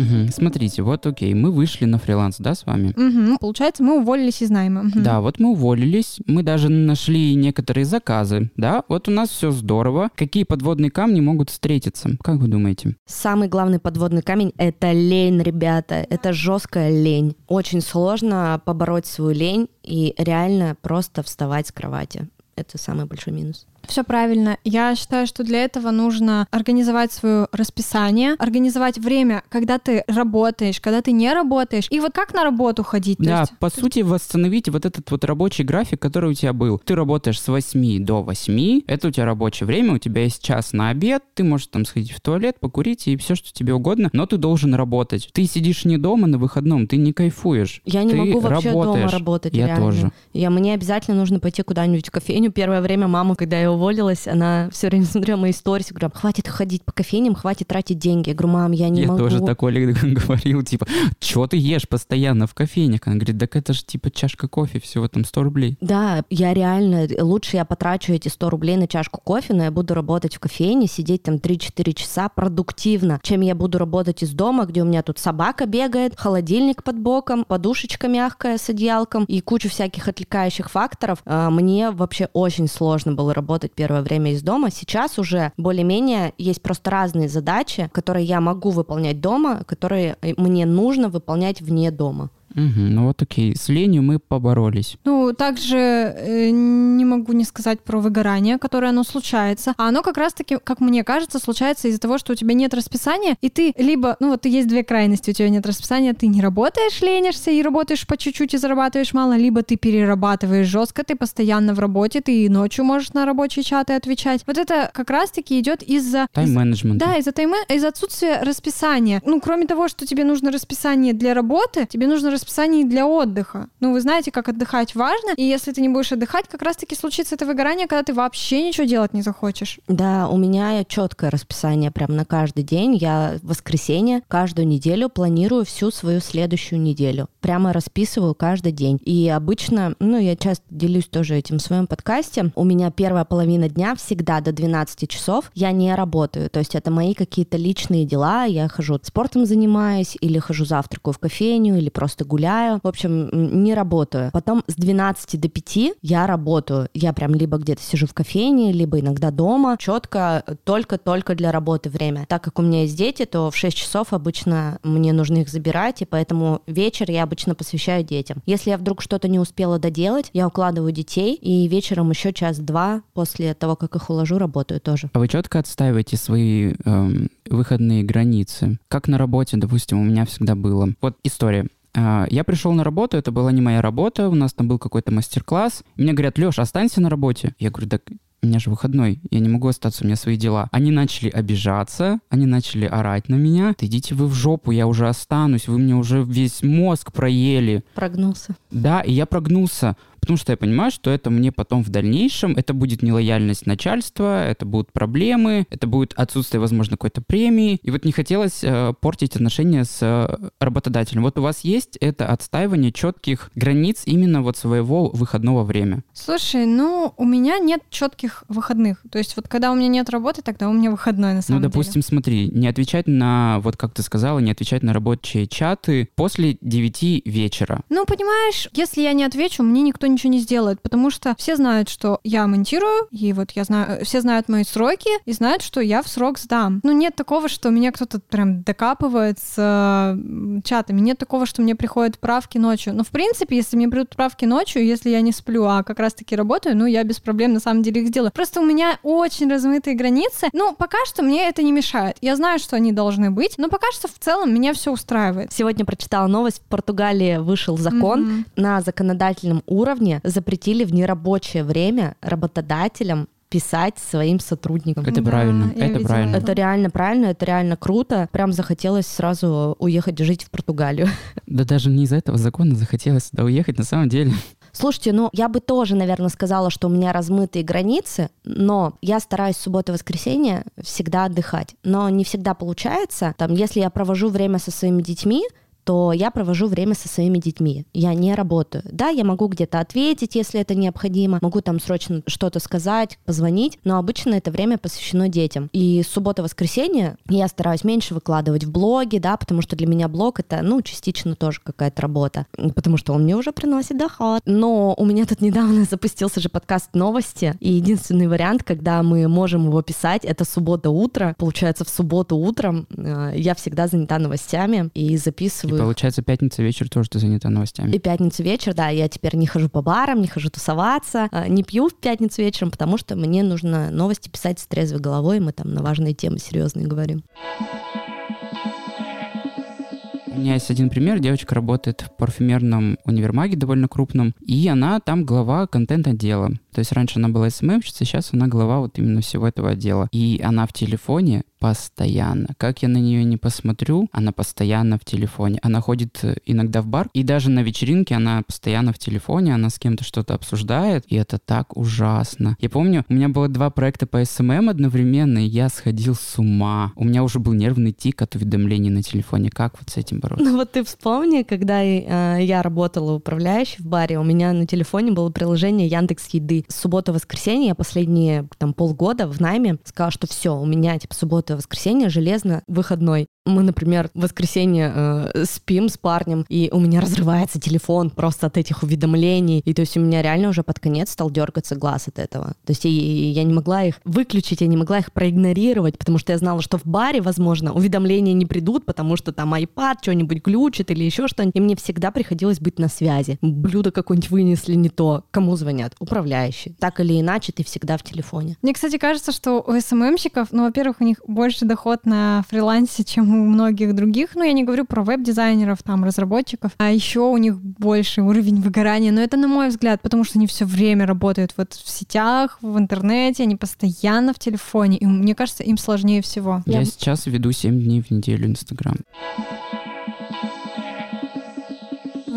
Мгм. Смотрите, вот окей, мы вышли на фриланс, да, с вами? Мгм. Получается, мы уволились из найма. Мгм. Да, вот мы уволились, мы даже нашли некоторые заказы, да, вот у нас все здорово. Какие подводные камни могут встретиться? Как вы думаете? Самый главный подводный камень — это лень, ребята. Это жесткая лень. Очень сложно побороть свою лень и реально просто вставать с кровати. Это самый большой минус. Все правильно. Я считаю, что для этого нужно организовать свое расписание, организовать время, когда ты работаешь, когда ты не работаешь, и вот как на работу ходить. да, есть- по сути, восстановить вот этот вот рабочий график, который у тебя был. Ты работаешь с 8 до 8, это у тебя рабочее время, у тебя есть час на обед, ты можешь там сходить в туалет, покурить и все, что тебе угодно, но ты должен работать. Ты сидишь не дома на выходном, ты не кайфуешь. Я не Ты могу вообще дома работаешь. работать, Я реально. тоже. Я, мне обязательно нужно пойти куда-нибудь в кофейню. Первое время мама, когда я я уволилась, она все время смотрела мои сторис, говорю, хватит ходить по кофейням, хватит тратить деньги. Я говорю, мам, я не я могу. Я тоже так Оле [LAUGHS] говорил, типа, что ты ешь постоянно в кофейнях? Она говорит, так это же типа чашка кофе, всего там 100 рублей. Да, я реально, лучше я потрачу эти 100 рублей на чашку кофе, но я буду работать в кофейне, сидеть там 3-4 часа продуктивно, чем я буду работать из дома, где у меня тут собака бегает, холодильник под боком, подушечка мягкая с одеялком и куча всяких отвлекающих факторов. А, мне вообще очень сложно было работать первое время из дома. Сейчас уже более-менее есть просто разные задачи, которые я могу выполнять дома, которые мне нужно выполнять вне дома. Угу, ну вот окей, с ленью мы поборолись. Ну, также э, не могу не сказать про выгорание, которое оно случается. А оно как раз-таки, как мне кажется, случается из-за того, что у тебя нет расписания, и ты либо, ну вот есть две крайности, у тебя нет расписания, ты не работаешь, ленишься и работаешь по чуть-чуть и зарабатываешь мало, либо ты перерабатываешь жестко, ты постоянно в работе, ты и ночью можешь на рабочие чаты отвечать. Вот это как раз-таки идет из-за... Тайм-менеджмента. Да, из-за тайм из отсутствия расписания. Ну, кроме того, что тебе нужно расписание для работы, тебе нужно расписании для отдыха. Ну, вы знаете, как отдыхать важно, и если ты не будешь отдыхать, как раз-таки случится это выгорание, когда ты вообще ничего делать не захочешь. Да, у меня четкое расписание прям на каждый день. Я в воскресенье каждую неделю планирую всю свою следующую неделю. Прямо расписываю каждый день. И обычно, ну, я часто делюсь тоже этим в своем подкасте, у меня первая половина дня всегда до 12 часов я не работаю. То есть это мои какие-то личные дела, я хожу спортом занимаюсь, или хожу завтракаю в кофейню, или просто гуляю. В общем, не работаю. Потом с 12 до 5 я работаю. Я прям либо где-то сижу в кофейне, либо иногда дома. Четко, только-только для работы время. Так как у меня есть дети, то в 6 часов обычно мне нужно их забирать, и поэтому вечер я обычно посвящаю детям. Если я вдруг что-то не успела доделать, я укладываю детей, и вечером еще час-два после того, как их уложу, работаю тоже. А вы четко отстаиваете свои эм, выходные границы? Как на работе, допустим, у меня всегда было. Вот история. А, я пришел на работу, это была не моя работа, у нас там был какой-то мастер-класс. Мне говорят, Леш, останься на работе. Я говорю, так у меня же выходной, я не могу остаться, у меня свои дела. Они начали обижаться, они начали орать на меня. Да идите вы в жопу, я уже останусь, вы мне уже весь мозг проели. Прогнулся. Да, и я прогнулся. Потому что я понимаю, что это мне потом в дальнейшем, это будет нелояльность начальства, это будут проблемы, это будет отсутствие, возможно, какой-то премии. И вот не хотелось э, портить отношения с э, работодателем. Вот у вас есть это отстаивание четких границ именно вот своего выходного времени? Слушай, ну, у меня нет четких выходных. То есть вот когда у меня нет работы, тогда у меня выходной на ну, самом деле. Ну, допустим, деле. смотри, не отвечать на, вот как ты сказала, не отвечать на рабочие чаты после 9 вечера. Ну, понимаешь, если я не отвечу, мне никто ничего не сделает, потому что все знают, что я монтирую, и вот я знаю, все знают мои сроки, и знают, что я в срок сдам. Ну, нет такого, что меня кто-то прям докапывает с э, чатами, нет такого, что мне приходят правки ночью. Но, в принципе, если мне придут правки ночью, если я не сплю, а как раз-таки работаю, ну, я без проблем на самом деле их сделаю. Просто у меня очень размытые границы. Ну, пока что мне это не мешает. Я знаю, что они должны быть, но пока что в целом меня все устраивает. Сегодня прочитала новость, в Португалии вышел закон mm-hmm. на законодательном уровне, запретили в нерабочее время работодателям писать своим сотрудникам. Это да, правильно, это видела. правильно. Это реально правильно, это реально круто. Прям захотелось сразу уехать жить в Португалию. Да даже не из-за этого закона захотелось сюда уехать на самом деле. Слушайте, ну я бы тоже, наверное, сказала, что у меня размытые границы, но я стараюсь в субботу и воскресенье всегда отдыхать. Но не всегда получается. Там, если я провожу время со своими детьми, то я провожу время со своими детьми. Я не работаю. Да, я могу где-то ответить, если это необходимо, могу там срочно что-то сказать, позвонить, но обычно это время посвящено детям. И суббота-воскресенье я стараюсь меньше выкладывать в блоге, да, потому что для меня блог это, ну, частично тоже какая-то работа, потому что он мне уже приносит доход. Но у меня тут недавно запустился же подкаст новости, и единственный вариант, когда мы можем его писать, это суббота утро. Получается, в субботу утром э, я всегда занята новостями и записываю и получается, пятница вечер тоже ты занята новостями. И пятница вечер, да, я теперь не хожу по барам, не хожу тусоваться, а, не пью в пятницу вечером, потому что мне нужно новости писать с трезвой головой, мы там на важные темы серьезные говорим. У меня есть один пример. Девочка работает в парфюмерном универмаге довольно крупном, и она там глава контент-отдела. То есть раньше она была СММщицей, сейчас она глава вот именно всего этого отдела. И она в телефоне постоянно. Как я на нее не посмотрю, она постоянно в телефоне. Она ходит э, иногда в бар, и даже на вечеринке она постоянно в телефоне, она с кем-то что-то обсуждает, и это так ужасно. Я помню, у меня было два проекта по СММ одновременно, и я сходил с ума. У меня уже был нервный тик от уведомлений на телефоне. Как вот с этим бороться? Ну вот ты вспомни, когда э, я работала управляющей в баре, у меня на телефоне было приложение Яндекс Еды. Суббота-воскресенье я последние там полгода в найме сказала, что все, у меня типа суббота-воскресенье железно выходной мы, например, в воскресенье э, спим с парнем, и у меня разрывается телефон просто от этих уведомлений. И то есть у меня реально уже под конец стал дергаться глаз от этого. То есть я, я не могла их выключить, я не могла их проигнорировать, потому что я знала, что в баре, возможно, уведомления не придут, потому что там iPad что-нибудь глючит или еще что-нибудь. И мне всегда приходилось быть на связи. Блюдо какое-нибудь вынесли не то. Кому звонят? Управляющий. Так или иначе, ты всегда в телефоне. Мне, кстати, кажется, что у СММщиков, ну, во-первых, у них больше доход на фрилансе, чем у многих других. Ну, я не говорю про веб-дизайнеров, там, разработчиков. А еще у них больше уровень выгорания. Но это на мой взгляд, потому что они все время работают вот в сетях, в интернете, они постоянно в телефоне. И мне кажется, им сложнее всего. Я, я... сейчас веду 7 дней в неделю Инстаграм.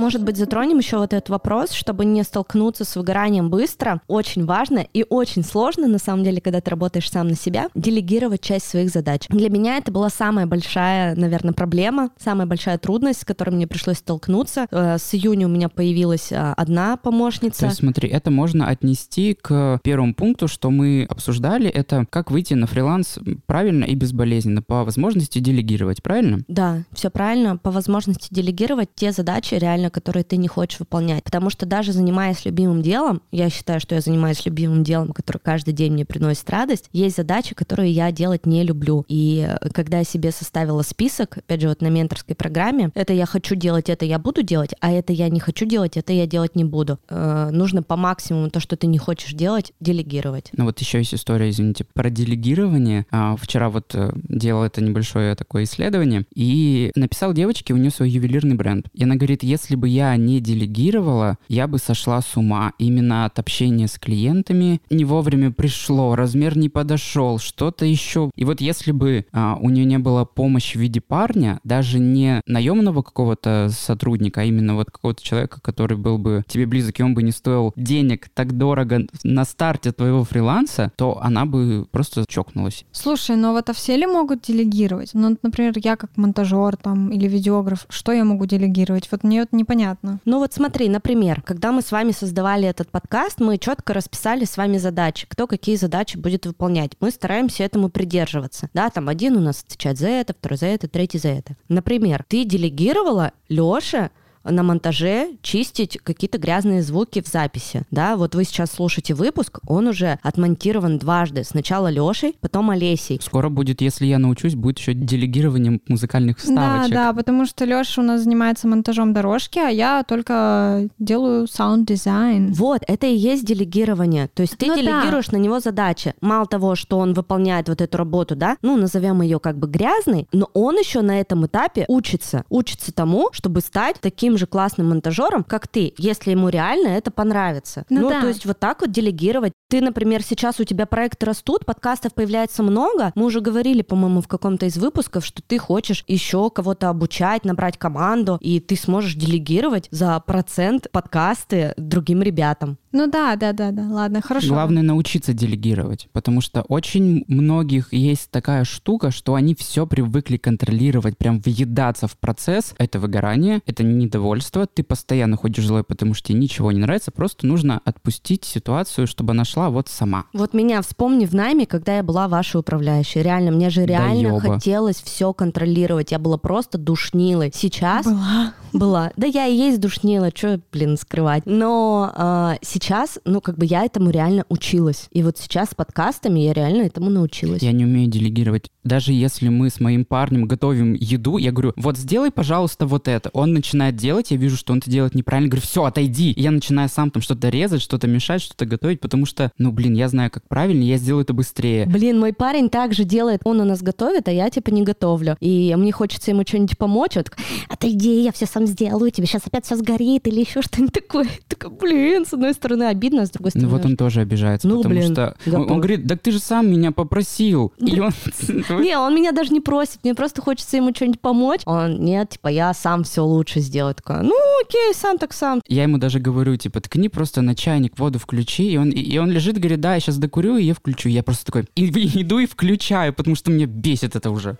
Может быть, затронем еще вот этот вопрос, чтобы не столкнуться с выгоранием быстро. Очень важно и очень сложно, на самом деле, когда ты работаешь сам на себя, делегировать часть своих задач. Для меня это была самая большая, наверное, проблема, самая большая трудность, с которой мне пришлось столкнуться. Э, с июня у меня появилась а, одна помощница. То есть, смотри, это можно отнести к первому пункту, что мы обсуждали, это как выйти на фриланс правильно и безболезненно, по возможности делегировать, правильно? Да, все правильно, по возможности делегировать те задачи реально, которые ты не хочешь выполнять. Потому что даже занимаясь любимым делом, я считаю, что я занимаюсь любимым делом, которое каждый день мне приносит радость, есть задачи, которые я делать не люблю. И э, когда я себе составила список, опять же, вот на менторской программе, это я хочу делать, это я буду делать, а это я не хочу делать, это я делать не буду. Э, нужно по максимуму то, что ты не хочешь делать, делегировать. Ну вот еще есть история, извините, про делегирование. А, вчера вот э, делал это небольшое такое исследование и написал девочке, у нее свой ювелирный бренд. И она говорит, если если бы я не делегировала, я бы сошла с ума именно от общения с клиентами. Не вовремя пришло, размер не подошел, что-то еще. И вот если бы а, у нее не было помощи в виде парня, даже не наемного какого-то сотрудника, а именно вот какого-то человека, который был бы тебе близок, и он бы не стоил денег так дорого на старте твоего фриланса, то она бы просто чокнулась. Слушай, но вот а все ли могут делегировать? Ну, например, я как монтажер там или видеограф, что я могу делегировать? Вот мне вот не непонятно. Ну вот смотри, например, когда мы с вами создавали этот подкаст, мы четко расписали с вами задачи, кто какие задачи будет выполнять. Мы стараемся этому придерживаться. Да, там один у нас отвечает за это, второй за это, третий за это. Например, ты делегировала Лёше на монтаже чистить какие-то грязные звуки в записи. Да, вот вы сейчас слушаете выпуск, он уже отмонтирован дважды. Сначала Лешей, потом Олесей. Скоро будет, если я научусь, будет еще делегирование музыкальных вставочек. Да, да, потому что Леша у нас занимается монтажом дорожки, а я только делаю саунд-дизайн. Вот, это и есть делегирование. То есть ты ну, делегируешь да. на него задачи. Мало того, что он выполняет вот эту работу, да, ну, назовем ее как бы грязной, но он еще на этом этапе учится. Учится тому, чтобы стать таким таким же классным монтажером, как ты, если ему реально это понравится. Ну, ну да. то есть вот так вот делегировать. Ты, например, сейчас у тебя проекты растут, подкастов появляется много. Мы уже говорили, по-моему, в каком-то из выпусков, что ты хочешь еще кого-то обучать, набрать команду, и ты сможешь делегировать за процент подкасты другим ребятам. Ну да, да, да, да. Ладно, хорошо. Главное научиться делегировать, потому что очень многих есть такая штука, что они все привыкли контролировать, прям въедаться в процесс. Это выгорание, это недовольство. Ты постоянно ходишь злой, потому что тебе ничего не нравится. Просто нужно отпустить ситуацию, чтобы она шла вот сама. Вот меня вспомни в найме, когда я была вашей управляющей. Реально, мне же реально да хотелось все контролировать. Я была просто душнилой. Сейчас... Была. Была. Да я и есть душнила, что, блин, скрывать. Но э, сейчас, ну, как бы я этому реально училась. И вот сейчас с подкастами я реально этому научилась. Я не умею делегировать. Даже если мы с моим парнем готовим еду, я говорю, вот сделай, пожалуйста, вот это. Он начинает делать, я вижу, что он это делает неправильно. Говорю, все, отойди. И я начинаю сам там что-то резать, что-то мешать, что-то готовить, потому что, ну, блин, я знаю, как правильно, я сделаю это быстрее. Блин, мой парень также делает, он у нас готовит, а я типа не готовлю. И мне хочется ему что-нибудь помочь. Вот, отойди, я все сам сделаю, тебе сейчас опять все сгорит или еще что-нибудь такое. Такая, блин, с одной стороны стороны обидно, а с другой стороны... Ну вот он тоже обижается, Ну, потому блин, что он, готов. он говорит, так ты же сам меня попросил. И он... [LAUGHS] Не, он меня даже не просит, мне просто хочется ему что-нибудь помочь. Он, нет, типа, я сам все лучше сделаю. Такая, ну окей, сам так сам. Я ему даже говорю, типа, ткни просто на чайник, воду включи, и он, и, он лежит, говорит, да, я сейчас докурю, и я включу. Я просто такой, и, и иду и включаю, потому что мне бесит это уже.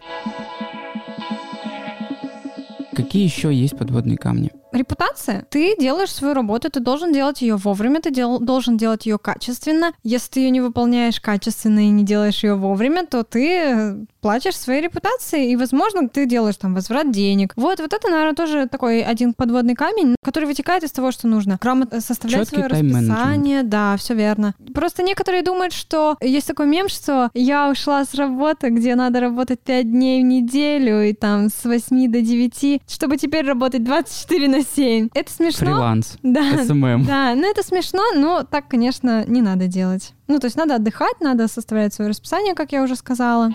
Какие еще есть подводные камни? Репутация. Ты делаешь свою работу, ты должен делать ее вовремя, ты дел- должен делать ее качественно. Если ты ее не выполняешь качественно и не делаешь ее вовремя, то ты э, платишь своей репутации, и, возможно, ты делаешь там возврат денег. Вот, вот это, наверное, тоже такой один подводный камень, который вытекает из того, что нужно грамотно составлять Чёткий свое расписание. Да, все верно. Просто некоторые думают, что есть такой мем, что я ушла с работы, где надо работать 5 дней в неделю, и там с 8 до 9, чтобы теперь работать 24 на 7. Это смешно. Фриланс, Да, СММ. да, ну это смешно, но так, конечно, не надо делать. Ну, то есть надо отдыхать, надо составлять свое расписание, как я уже сказала.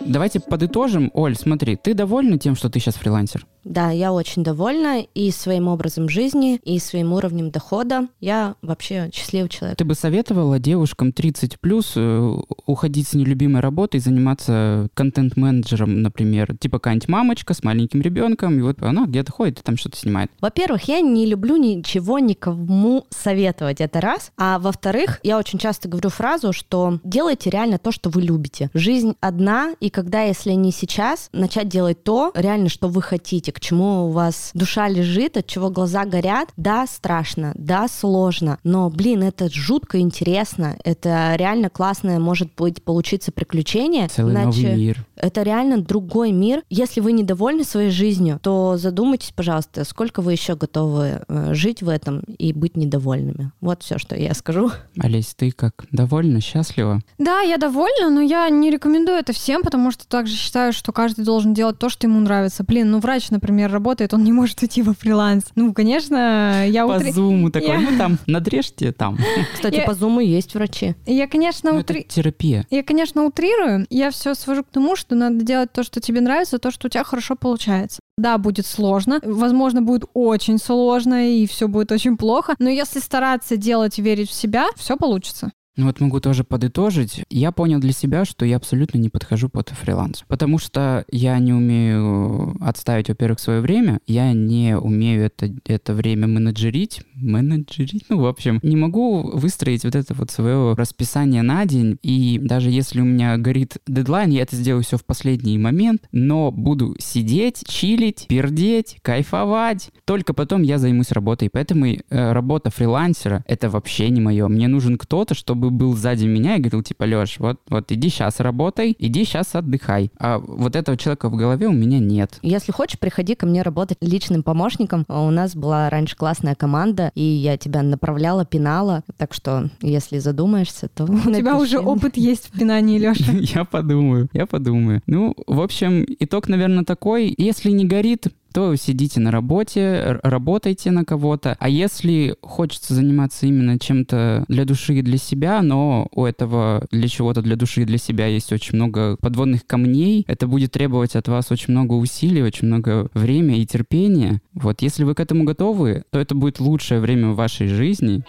Давайте подытожим. Оль, смотри, ты довольна тем, что ты сейчас фрилансер? Да, я очень довольна и своим образом жизни, и своим уровнем дохода. Я вообще счастливый человек. Ты бы советовала девушкам 30 плюс э, уходить с нелюбимой работы и заниматься контент-менеджером, например, типа какая-нибудь мамочка с маленьким ребенком, и вот она где-то ходит и там что-то снимает. Во-первых, я не люблю ничего никому советовать, это раз. А во-вторых, я очень часто говорю фразу, что делайте реально то, что вы любите. Жизнь одна, и когда, если не сейчас, начать делать то, реально, что вы хотите, к чему у вас душа лежит, от чего глаза горят, да, страшно, да, сложно, но, блин, это жутко интересно, это реально классное может быть получиться приключение. Целый иначе- новый мир. это реально другой мир. Если вы недовольны своей жизнью, то задумайтесь, пожалуйста, сколько вы еще готовы э, жить в этом и быть недовольными. Вот все, что я скажу. Олесь, ты как? Довольна? Счастлива? Да, я довольна, но я не рекомендую это всем, потому что также считаю, что каждый должен делать то, что ему нравится. Блин, ну врач, например, работает, он не может уйти во фриланс. Ну, конечно, я По утри- зуму такой, Я- ну там, надрежьте там. Кстати, Я- по зуму есть врачи. Я, конечно, Ну, это утри- терапия. Я, конечно, утрирую. Я все свожу к тому, что надо делать то, что тебе нравится, то, что у тебя хорошо получается. Да, будет сложно, возможно, будет очень сложно, и все будет очень плохо, но если стараться делать и верить в себя, все получится. Ну вот могу тоже подытожить. Я понял для себя, что я абсолютно не подхожу под фриланс. Потому что я не умею отставить, во-первых, свое время, я не умею это, это время менеджерить. Менеджерить? Ну, в общем, не могу выстроить вот это вот свое расписание на день. И даже если у меня горит дедлайн, я это сделаю все в последний момент, но буду сидеть, чилить, пердеть, кайфовать. Только потом я займусь работой. Поэтому э, работа фрилансера — это вообще не мое. Мне нужен кто-то, чтобы был сзади меня и говорил, типа, Леш, вот, вот иди сейчас работай, иди сейчас отдыхай. А вот этого человека в голове у меня нет. Если хочешь, приходи ко мне работать личным помощником. У нас была раньше классная команда, и я тебя направляла, пинала. Так что, если задумаешься, то У тебя уже опыт есть в пинании, Леша. [LAUGHS] Я подумаю, я подумаю. Ну, в общем, итог, наверное, такой. Если не горит, то сидите на работе, р- работайте на кого-то. А если хочется заниматься именно чем-то для души и для себя, но у этого для чего-то для души и для себя есть очень много подводных камней, это будет требовать от вас очень много усилий, очень много времени и терпения. Вот, если вы к этому готовы, то это будет лучшее время в вашей жизни.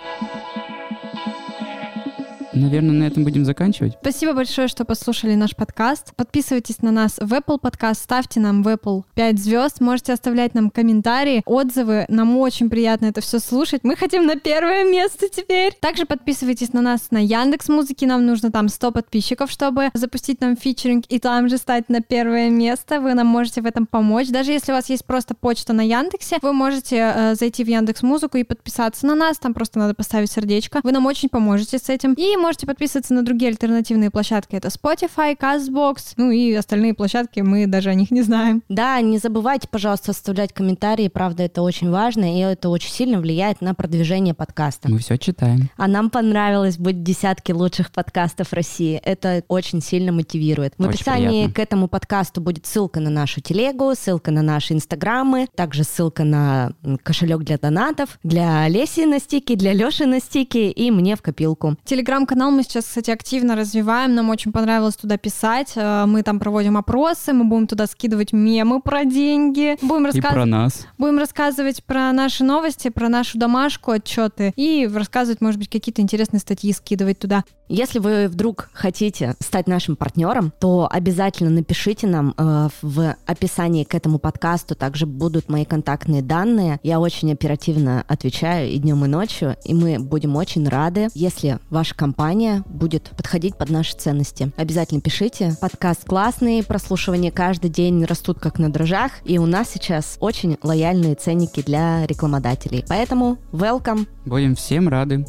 Наверное, на этом будем заканчивать. Спасибо большое, что послушали наш подкаст. Подписывайтесь на нас в Apple подкаст, ставьте нам в Apple 5 звезд, можете оставлять нам комментарии, отзывы. Нам очень приятно это все слушать. Мы хотим на первое место теперь. Также подписывайтесь на нас на Яндекс Музыки. Нам нужно там 100 подписчиков, чтобы запустить нам фичеринг и там же стать на первое место. Вы нам можете в этом помочь. Даже если у вас есть просто почта на Яндексе, вы можете э, зайти в Яндекс Музыку и подписаться на нас. Там просто надо поставить сердечко. Вы нам очень поможете с этим. И можете подписываться на другие альтернативные площадки. Это Spotify, CastBox, ну и остальные площадки, мы даже о них не знаем. Да, не забывайте, пожалуйста, оставлять комментарии. Правда, это очень важно, и это очень сильно влияет на продвижение подкаста. Мы все читаем. А нам понравилось быть в десятке лучших подкастов России. Это очень сильно мотивирует. В Очень описании приятно. к этому подкасту будет ссылка на нашу телегу, ссылка на наши инстаграмы, также ссылка на кошелек для донатов, для Леси на стике, для Леши на стике и мне в копилку. Телеграм-канал телеграм-канал мы сейчас, кстати, активно развиваем. Нам очень понравилось туда писать. Э, мы там проводим опросы, мы будем туда скидывать мемы про деньги. Будем И про нас. Будем рассказывать про наши новости, про нашу домашку, отчеты и рассказывать, может быть, какие-то интересные статьи скидывать туда. Если вы вдруг хотите стать нашим партнером, то обязательно напишите нам э, в описании к этому подкасту. Также будут мои контактные данные. Я очень оперативно отвечаю и днем, и ночью, и мы будем очень рады, если ваша компания будет подходить под наши ценности. Обязательно пишите. Подкаст классный, прослушивания каждый день растут как на дрожжах, и у нас сейчас очень лояльные ценники для рекламодателей. Поэтому welcome! Будем всем рады.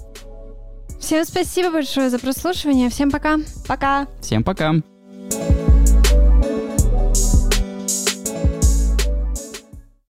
Всем спасибо большое за прослушивание. Всем пока. Пока. Всем пока.